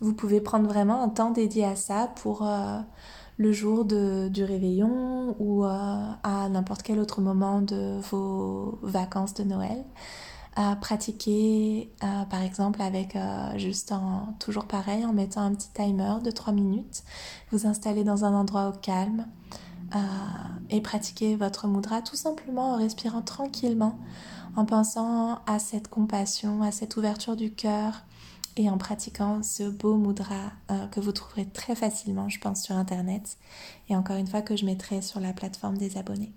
vous pouvez prendre vraiment un temps dédié à ça pour le jour du réveillon ou à n'importe quel autre moment de vos vacances de Noël à pratiquer euh, par exemple avec euh, juste en toujours pareil en mettant un petit timer de 3 minutes vous installer dans un endroit au calme euh, et pratiquer votre mudra tout simplement en respirant tranquillement en pensant à cette compassion à cette ouverture du cœur et en pratiquant ce beau mudra que vous trouverez très facilement je pense sur internet. Et encore une fois que je mettrai sur la plateforme des abonnés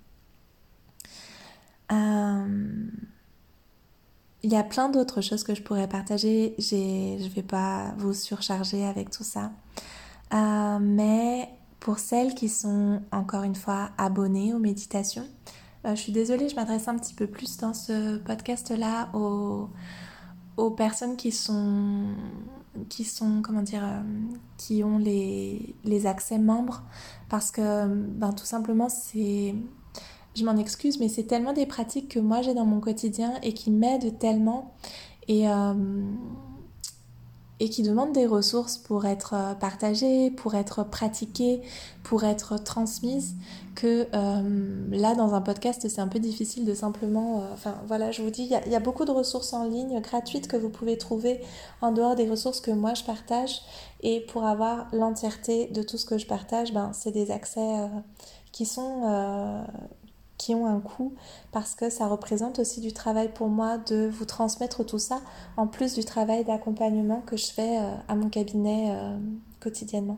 il y a plein d'autres choses que je pourrais partager. Je ne vais pas vous surcharger avec tout ça. Euh, mais pour celles qui sont encore une fois abonnées aux méditations, euh, je suis désolée, je m'adresse un petit peu plus dans ce podcast-là aux, personnes qui sont, qui sont, comment dire, euh, qui ont les, les accès membres parce que ben, tout simplement c'est je m'en excuse, mais c'est tellement des pratiques que moi j'ai dans mon quotidien et qui m'aident tellement et, euh, qui demandent des ressources pour être euh, partagées, pour être pratiquées, pour être transmises, que euh, là dans un podcast c'est un peu difficile de simplement... enfin voilà, je vous dis, il y, y, a beaucoup de ressources en ligne gratuites que vous pouvez trouver en dehors des ressources que moi je partage. Et pour avoir l'entièreté de tout ce que je partage, ben, c'est des accès qui sont qui ont un coût parce que ça représente aussi du travail pour moi de vous transmettre tout ça en plus du travail d'accompagnement que je fais euh, à mon cabinet euh, quotidiennement.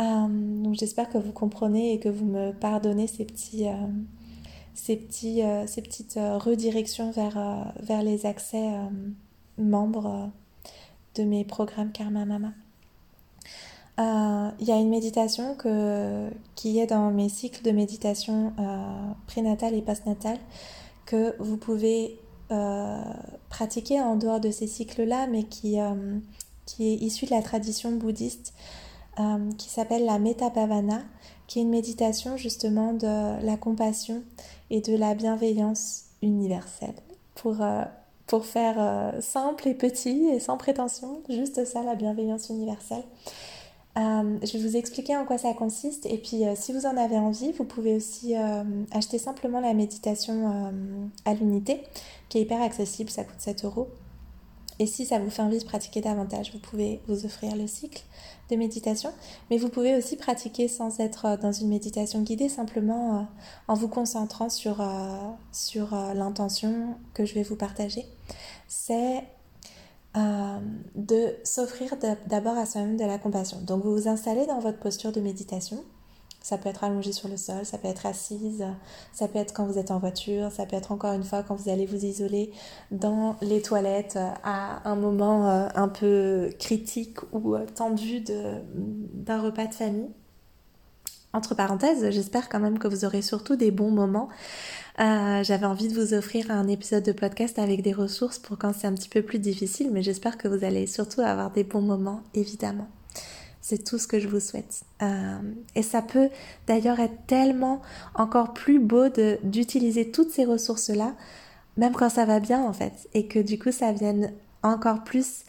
Euh, donc j'espère que vous comprenez et que vous me pardonnez ces petits ces, petits, ces petites redirections vers, vers les accès membres de mes programmes Karma Mama. Euh, il y a une méditation qui est dans mes cycles de méditation euh, prénatal et postnatal que vous pouvez euh, pratiquer en dehors de ces cycles-là, mais qui, est issue de la tradition bouddhiste, qui s'appelle la Metapavana, qui est une méditation justement de la compassion et de la bienveillance universelle. Pour, pour faire simple et petit et sans prétention, juste ça, la bienveillance universelle. Euh, je vais vous expliquer en quoi ça consiste et puis euh, si vous en avez envie, vous pouvez aussi euh, acheter simplement la méditation à l'unité qui est hyper accessible, ça coûte 7 euros. Et si ça vous fait envie de pratiquer davantage, vous pouvez vous offrir le cycle de méditation. Mais vous pouvez aussi pratiquer sans être dans une méditation guidée, simplement en vous concentrant sur, sur l'intention que je vais vous partager. C'est euh, de s'offrir d'abord à soi-même de la compassion. Donc vous vous installez dans votre posture de méditation. Ça peut être allongé sur le sol, ça peut être assise, ça peut être quand vous êtes en voiture, ça peut être encore une fois quand vous allez vous isoler dans les toilettes à un moment euh, un peu critique ou euh, tendu d'un repas de famille. Entre parenthèses, j'espère quand même que vous aurez surtout des bons moments euh, j'avais envie de vous offrir un épisode de podcast avec des ressources pour quand c'est un petit peu plus difficile, mais j'espère que vous allez surtout avoir des bons moments, évidemment. C'est tout ce que je vous souhaite. Euh, et ça peut d'ailleurs être tellement encore plus beau d'utiliser toutes ces ressources-là, même quand ça va bien en fait, et que du coup ça vienne encore plus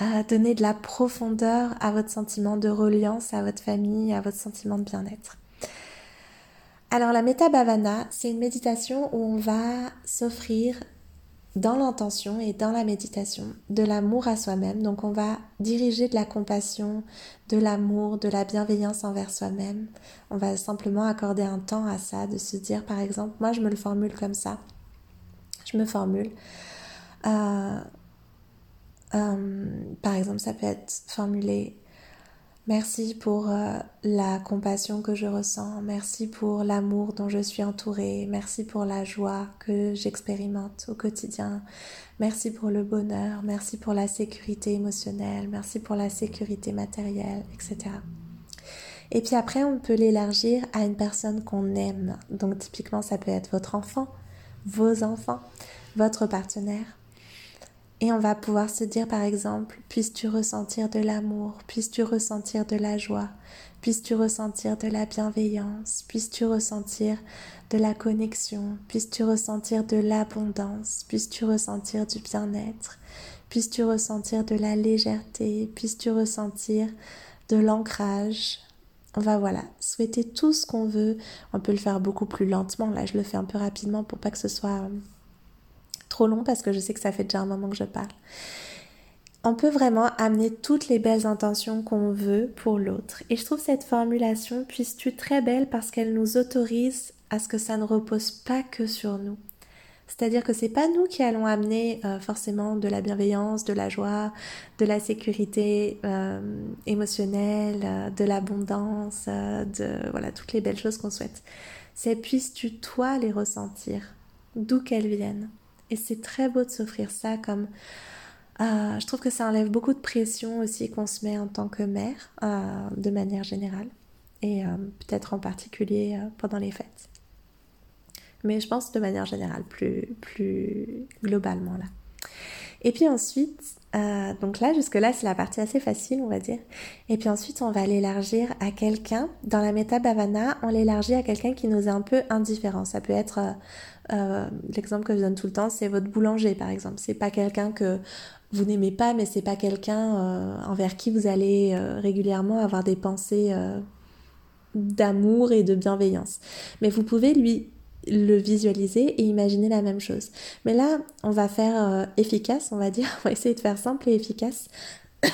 euh, donner de la profondeur à votre sentiment de reliance, à votre famille, à votre sentiment de bien-être. Alors la Metta Bhavana, c'est une méditation où on va s'offrir dans l'intention et dans la méditation de l'amour à soi-même. Donc on va diriger de la compassion, de l'amour, de la bienveillance envers soi-même. On va simplement accorder un temps à ça, de se dire par exemple, moi je me le formule comme ça. Je me formule. Euh, euh, par exemple, ça peut être formulé Merci pour euh, la compassion que je ressens, merci pour l'amour dont je suis entourée, merci pour la joie que j'expérimente au quotidien, merci pour le bonheur, merci pour la sécurité émotionnelle, merci pour la sécurité matérielle, etc. Et puis après, on peut l'élargir à une personne qu'on aime. Donc typiquement, ça peut être votre enfant, vos enfants, votre partenaire. Et on va pouvoir se dire par exemple, puisses-tu ressentir de l'amour, puisses-tu ressentir de la joie, puisses-tu ressentir de la bienveillance, puisses-tu ressentir de la connexion, puisses-tu ressentir de l'abondance, puisses-tu ressentir du bien-être, puisses-tu ressentir de la légèreté, puisses-tu ressentir de l'ancrage? On va voilà, souhaiter tout ce qu'on veut. On peut le faire beaucoup plus lentement. Là, je le fais un peu rapidement pour pas que ce soit euh, trop long parce que je sais que ça fait déjà un moment que je parle. On peut vraiment amener toutes les belles intentions qu'on veut pour l'autre. Et je trouve cette formulation puisse-tu très belle parce qu'elle nous autorise à ce que ça ne repose pas que sur nous. C'est-à-dire que c'est pas nous qui allons amener euh, forcément de la bienveillance, de la joie, de la sécurité euh, émotionnelle, euh, de l'abondance, de voilà toutes les belles choses qu'on souhaite. C'est puisses-tu toi les ressentir, d'où qu'elles viennent. Et c'est très beau de s'offrir ça comme je trouve que ça enlève beaucoup de pression aussi qu'on se met en tant que mère, de manière générale, et peut-être en particulier pendant les fêtes mais je pense de manière générale, plus, plus globalement là. Et puis ensuite, euh, donc là, jusque-là, c'est la partie assez facile, on va dire. Et puis ensuite, on va l'élargir à quelqu'un. Dans la méta Bhavana, on l'élargit à quelqu'un qui nous est un peu indifférent. Ça peut être, euh, euh, l'exemple que je donne tout le temps, c'est votre boulanger, par exemple. C'est pas quelqu'un que vous n'aimez pas, mais c'est pas quelqu'un envers qui vous allez régulièrement avoir des pensées d'amour et de bienveillance. Mais vous pouvez lui le visualiser et imaginer la même chose. Mais là, on va faire euh, efficace, on va dire, on va essayer de faire simple et efficace.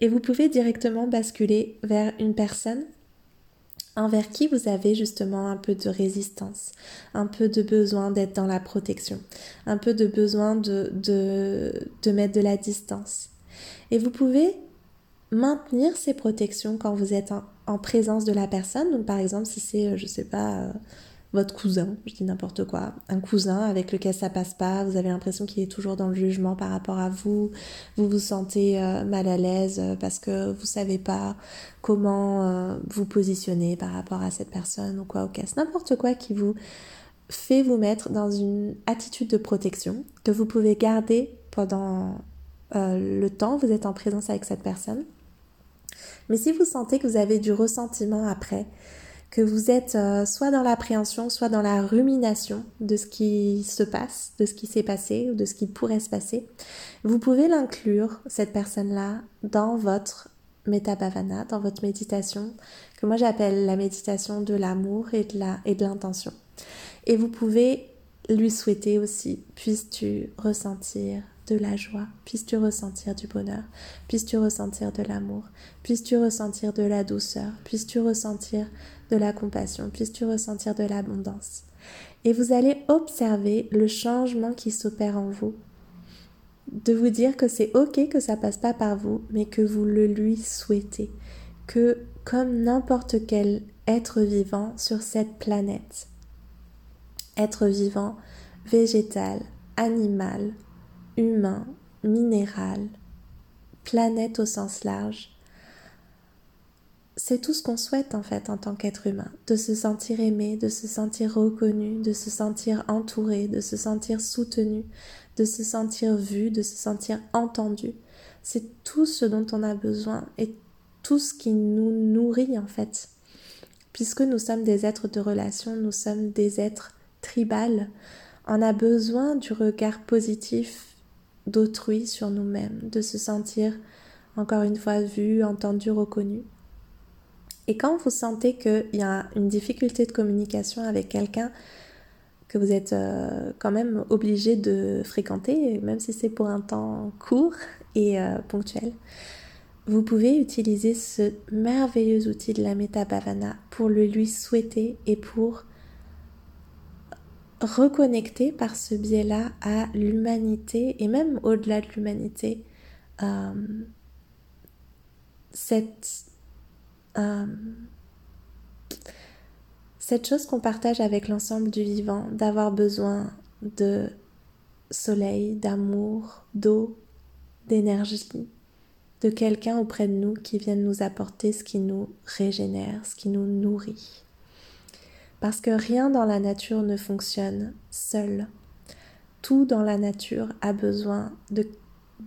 et vous pouvez directement basculer vers une personne envers qui vous avez justement un peu de résistance, un peu de besoin d'être dans la protection, un peu de besoin de, de, mettre de la distance. Et vous pouvez maintenir ces protections quand vous êtes en, en présence de la personne. Donc par exemple, si c'est, euh, je sais pas, euh, votre cousin, je dis n'importe quoi, un cousin avec lequel ça passe pas, vous avez l'impression qu'il est toujours dans le jugement par rapport à vous, vous vous sentez euh, mal à l'aise euh, parce que vous savez pas comment euh, vous positionner par rapport à cette personne ou quoi au casse, n'importe quoi qui vous fait vous mettre dans une attitude de protection que vous pouvez garder pendant le temps vous êtes en présence avec cette personne. Mais si vous sentez que vous avez du ressentiment après, que vous êtes euh, soit dans l'appréhension, soit dans la rumination de ce qui se passe, de ce qui s'est passé ou de ce qui pourrait se passer, vous pouvez l'inclure, cette personne-là, dans votre métabhavana, dans votre méditation, que moi j'appelle la méditation de l'amour et de la, et de l'intention. Et vous pouvez lui souhaiter aussi, puisses-tu ressentir de la joie, puisses-tu ressentir du bonheur, puisses-tu ressentir de l'amour, puisses-tu ressentir de la douceur, puisses-tu ressentir de la compassion, puisses-tu ressentir de l'abondance. Et vous allez observer le changement qui s'opère en vous. De vous dire que c'est ok que ça passe pas par vous, mais que vous le lui souhaitez. Que comme n'importe quel être vivant sur cette planète, être vivant, végétal, animal, humain, minéral, planète au sens large, c'est tout ce qu'on souhaite en fait en tant qu'être humain, de se sentir aimé, de se sentir reconnu, de se sentir entouré, de se sentir soutenu, de se sentir vu, de se sentir entendu. C'est tout ce dont on a besoin et tout ce qui nous nourrit en fait. Puisque nous sommes des êtres de relation, nous sommes des êtres tribales, on a besoin du regard positif d'autrui sur nous-mêmes, de se sentir encore une fois vu, entendu, reconnu. Et quand vous sentez qu'il y a une difficulté de communication avec quelqu'un que vous êtes euh, quand même obligé de fréquenter, même si c'est pour un temps court et euh, ponctuel, vous pouvez utiliser ce merveilleux outil de la Meta Bhavana pour le lui souhaiter et pour reconnecter par ce biais-là à l'humanité et même au-delà de l'humanité euh, cette euh, cette chose qu'on partage avec l'ensemble du vivant, d'avoir besoin de soleil, d'amour, d'eau, d'énergie, de quelqu'un auprès de nous qui vienne nous apporter ce qui nous régénère, ce qui nous nourrit. Parce que rien dans la nature ne fonctionne seul. tout dans la nature a besoin de,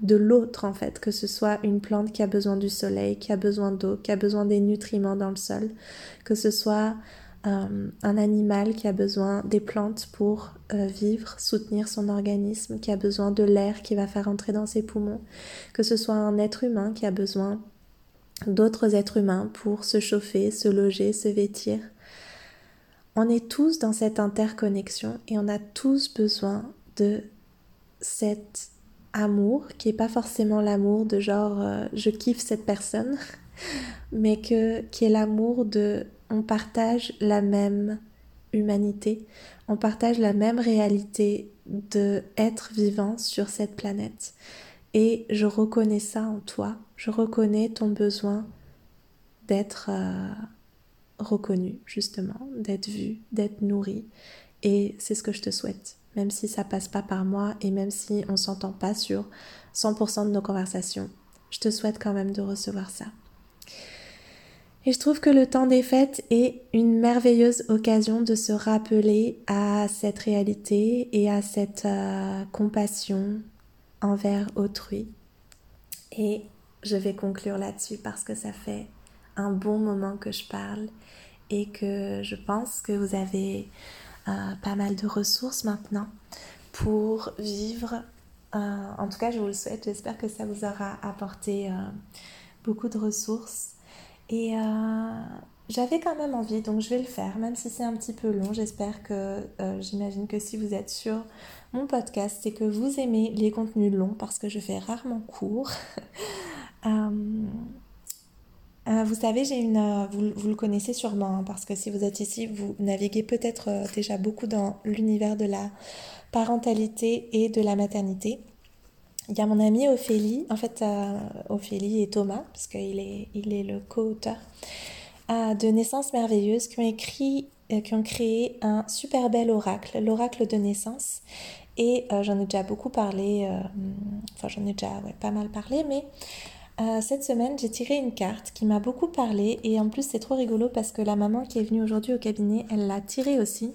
de l'autre en fait, que ce soit une plante qui a besoin du soleil, qui a besoin d'eau, qui a besoin des nutriments dans le sol, que ce soit euh, un animal qui a besoin des plantes pour euh, vivre, soutenir son organisme, qui a besoin de l'air qui va faire entrer dans ses poumons, que ce soit un être humain qui a besoin d'autres êtres humains pour se chauffer, se loger, se vêtir. On est tous dans cette interconnexion et on a tous besoin de cet amour qui n'est pas forcément l'amour de genre euh, je kiffe cette personne, mais que, qui est l'amour de on partage la même humanité, on partage la même réalité de être vivant sur cette planète. Et je reconnais ça en toi, je reconnais ton besoin d'être euh, reconnu, justement, d'être vu, d'être nourri. Et c'est ce que je te souhaite, même si ça passe pas par moi et même si on s'entend pas sur 100% de nos conversations. Je te souhaite quand même de recevoir ça. Et je trouve que le temps des fêtes est une merveilleuse occasion de se rappeler à cette réalité et à cette euh, compassion envers autrui. Et je vais conclure là-dessus parce que ça fait un bon moment que je parle et que je pense que vous avez euh, pas mal de ressources maintenant pour vivre. Euh, en tout cas, je vous le souhaite. J'espère que ça vous aura apporté beaucoup de ressources et euh, j'avais quand même envie, donc je vais le faire, même si c'est un petit peu long. J'espère que, euh, j'imagine que si vous êtes sur mon podcast, c'est que vous aimez les contenus longs parce que je fais rarement court. Euh, vous savez, j'ai une, vous, vous, le connaissez sûrement hein, parce que si vous êtes ici, vous naviguez peut-être déjà beaucoup dans l'univers de la parentalité et de la maternité. Il y a mon ami Ophélie, en fait euh, Ophélie et Thomas, parce qu'il est, il est le co-auteur euh, de Naissance Merveilleuse, qui ont écrit, euh, qui ont créé un super bel oracle, l'oracle de naissance. Et j'en ai déjà beaucoup parlé, enfin j'en ai déjà pas mal parlé, mais cette semaine j'ai tiré une carte qui m'a beaucoup parlé et en plus c'est trop rigolo parce que la maman qui est venue aujourd'hui au cabinet, elle l'a tirée aussi.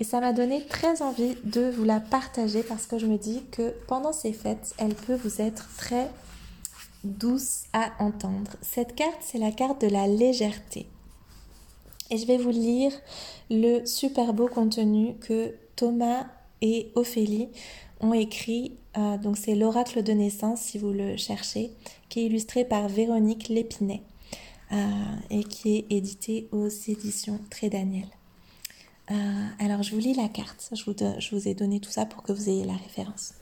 Et ça m'a donné très envie de vous la partager parce que je me dis que pendant ces fêtes, elle peut vous être très douce à entendre. Cette carte, c'est la carte de la légèreté. Et je vais vous lire le super beau contenu que Thomas et Ophélie ont écrit. Euh, donc c'est l'oracle de naissance si vous le cherchez, qui est illustré par Véronique Lépinet euh, et qui est édité aux éditions Très Daniel. Euh, alors je vous lis la carte, je vous, je vous ai donné tout ça pour que vous ayez la référence.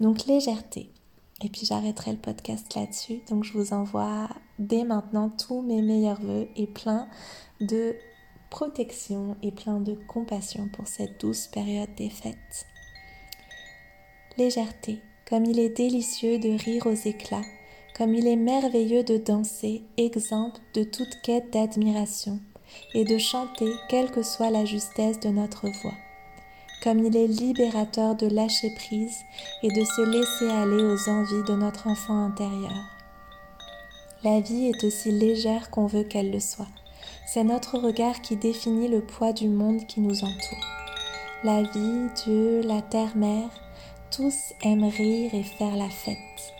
Donc légèreté. Et puis j'arrêterai le podcast là-dessus. Donc je vous envoie dès maintenant tous mes meilleurs voeux et plein de protection et plein de compassion pour cette douce période des fêtes. Légèreté, comme il est délicieux de rire aux éclats, comme il est merveilleux de danser, exemple de toute quête d'admiration, et de chanter quelle que soit la justesse de notre voix. Comme il est libérateur de lâcher prise et de se laisser aller aux envies de notre enfant intérieur. La vie est aussi légère qu'on veut qu'elle le soit. C'est notre regard qui définit le poids du monde qui nous entoure. La vie, Dieu, la terre-mère, tous aiment rire et faire la fête.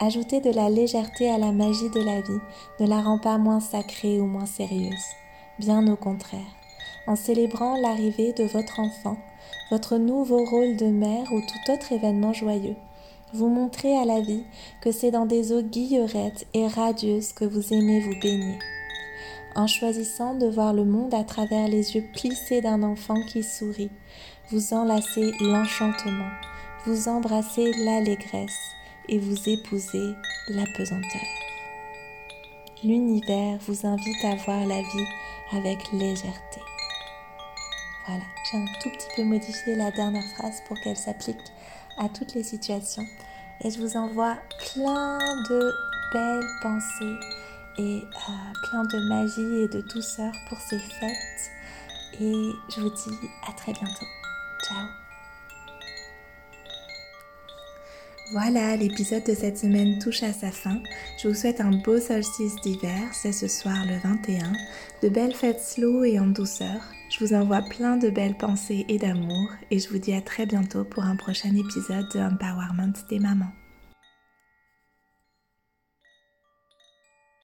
Ajouter de la légèreté à la magie de la vie ne la rend pas moins sacrée ou moins sérieuse bien au contraire. En célébrant l'arrivée de votre enfant, votre nouveau rôle de mère ou tout autre événement joyeux, vous montrez à la vie que c'est dans des eaux guillerettes et radieuses que vous aimez vous baigner. En choisissant de voir le monde à travers les yeux plissés d'un enfant qui sourit, vous enlacez l'enchantement, vous embrassez l'allégresse et vous épousez la pesanteur. L'univers vous invite à voir la vie avec légèreté. Voilà, j'ai un tout petit peu modifié la dernière phrase pour qu'elle s'applique à toutes les situations. Et je vous envoie plein de belles pensées et euh, plein de magie et de douceur pour ces fêtes. Et je vous dis à très bientôt. Ciao Voilà, l'épisode de cette semaine touche à sa fin. Je vous souhaite un beau solstice d'hiver, c'est ce soir le 21. De belles fêtes slow et en douceur. Je vous envoie plein de belles pensées et d'amour et je vous dis à très bientôt pour un prochain épisode de Empowerment des mamans.